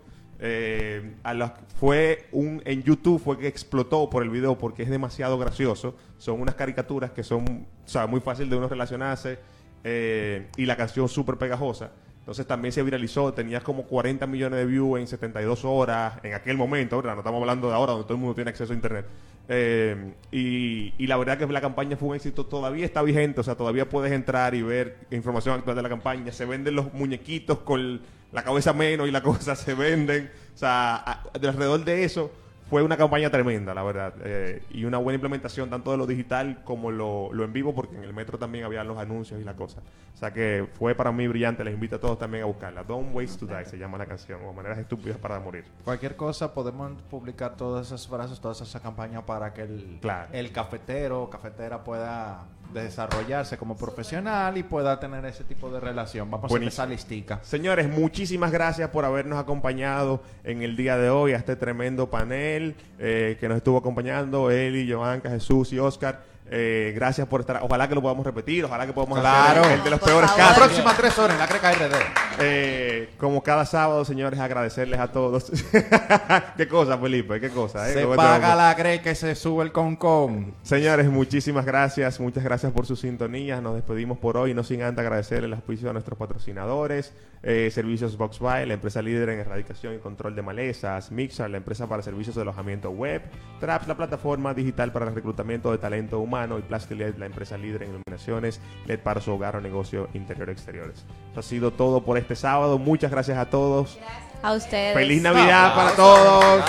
Speaker 1: Eh, a fue un en YouTube fue que explotó por el video porque es demasiado gracioso. Son unas caricaturas que son muy fácil de uno relacionarse eh, y la canción súper pegajosa. Entonces también se viralizó, tenía como 40 millones de views en 72 horas en aquel momento, ¿verdad? No estamos hablando de ahora donde todo el mundo tiene acceso a internet. Eh, y, la verdad que la campaña fue un éxito, todavía está vigente, o sea, todavía puedes entrar y ver información actual de la campaña. Se venden los muñequitos con la cabeza menos y la [laughs] cosa se venden. O sea, alrededor de eso fue una campaña tremenda, la verdad. eh, y una buena implementación tanto de lo digital como lo, lo en vivo, porque en el metro también había los anuncios y la cosa. O sea que fue para mí brillante. Les invito a todos también a buscarla. Don't Waste to Die se llama la canción, o Maneras Estúpidas para Morir.
Speaker 2: Cualquier cosa podemos publicar todas esas frases, todas esas campañas para que el,
Speaker 1: Claro.
Speaker 2: el cafetero o cafetera pueda desarrollarse como profesional y pueda tener ese tipo de relación. Vamos
Speaker 1: Buenísimo.
Speaker 2: a empezar listica.
Speaker 1: Señores, muchísimas gracias por habernos acompañado en el día de hoy a este tremendo panel eh, que nos estuvo acompañando, Eli, Joanca, Jesús y Oscar. Eh, gracias por estar. Ojalá que lo podamos repetir, ojalá que podamos
Speaker 2: Claro.
Speaker 1: hacer el, el de los
Speaker 3: Por
Speaker 1: peores
Speaker 3: favor.
Speaker 2: Las
Speaker 1: casos.
Speaker 2: próximas tres horas en la Creca RD.
Speaker 1: Eh, como cada sábado, señores, agradecerles a todos. [laughs] qué cosa, Felipe, qué cosa. eh?
Speaker 2: Se paga la Creca y se sube el concón.
Speaker 1: Señores, muchísimas gracias, muchas gracias por su sintonía. Nos despedimos por hoy, no sin antes agradecer el auspicio a nuestros patrocinadores, eh, Servicios Boxby, la empresa líder en erradicación y control de malezas, Mixar, la empresa para servicios de alojamiento web, Traps, la plataforma digital para el reclutamiento de talento humano y Plastiled, la empresa líder en iluminaciones LED para su hogar o negocio interior y exteriores. Eso ha sido todo por este sábado. Muchas gracias a todos.
Speaker 3: A ustedes.
Speaker 1: Feliz Navidad para todos.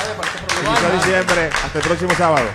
Speaker 1: Feliz diciembre. Hasta el próximo sábado.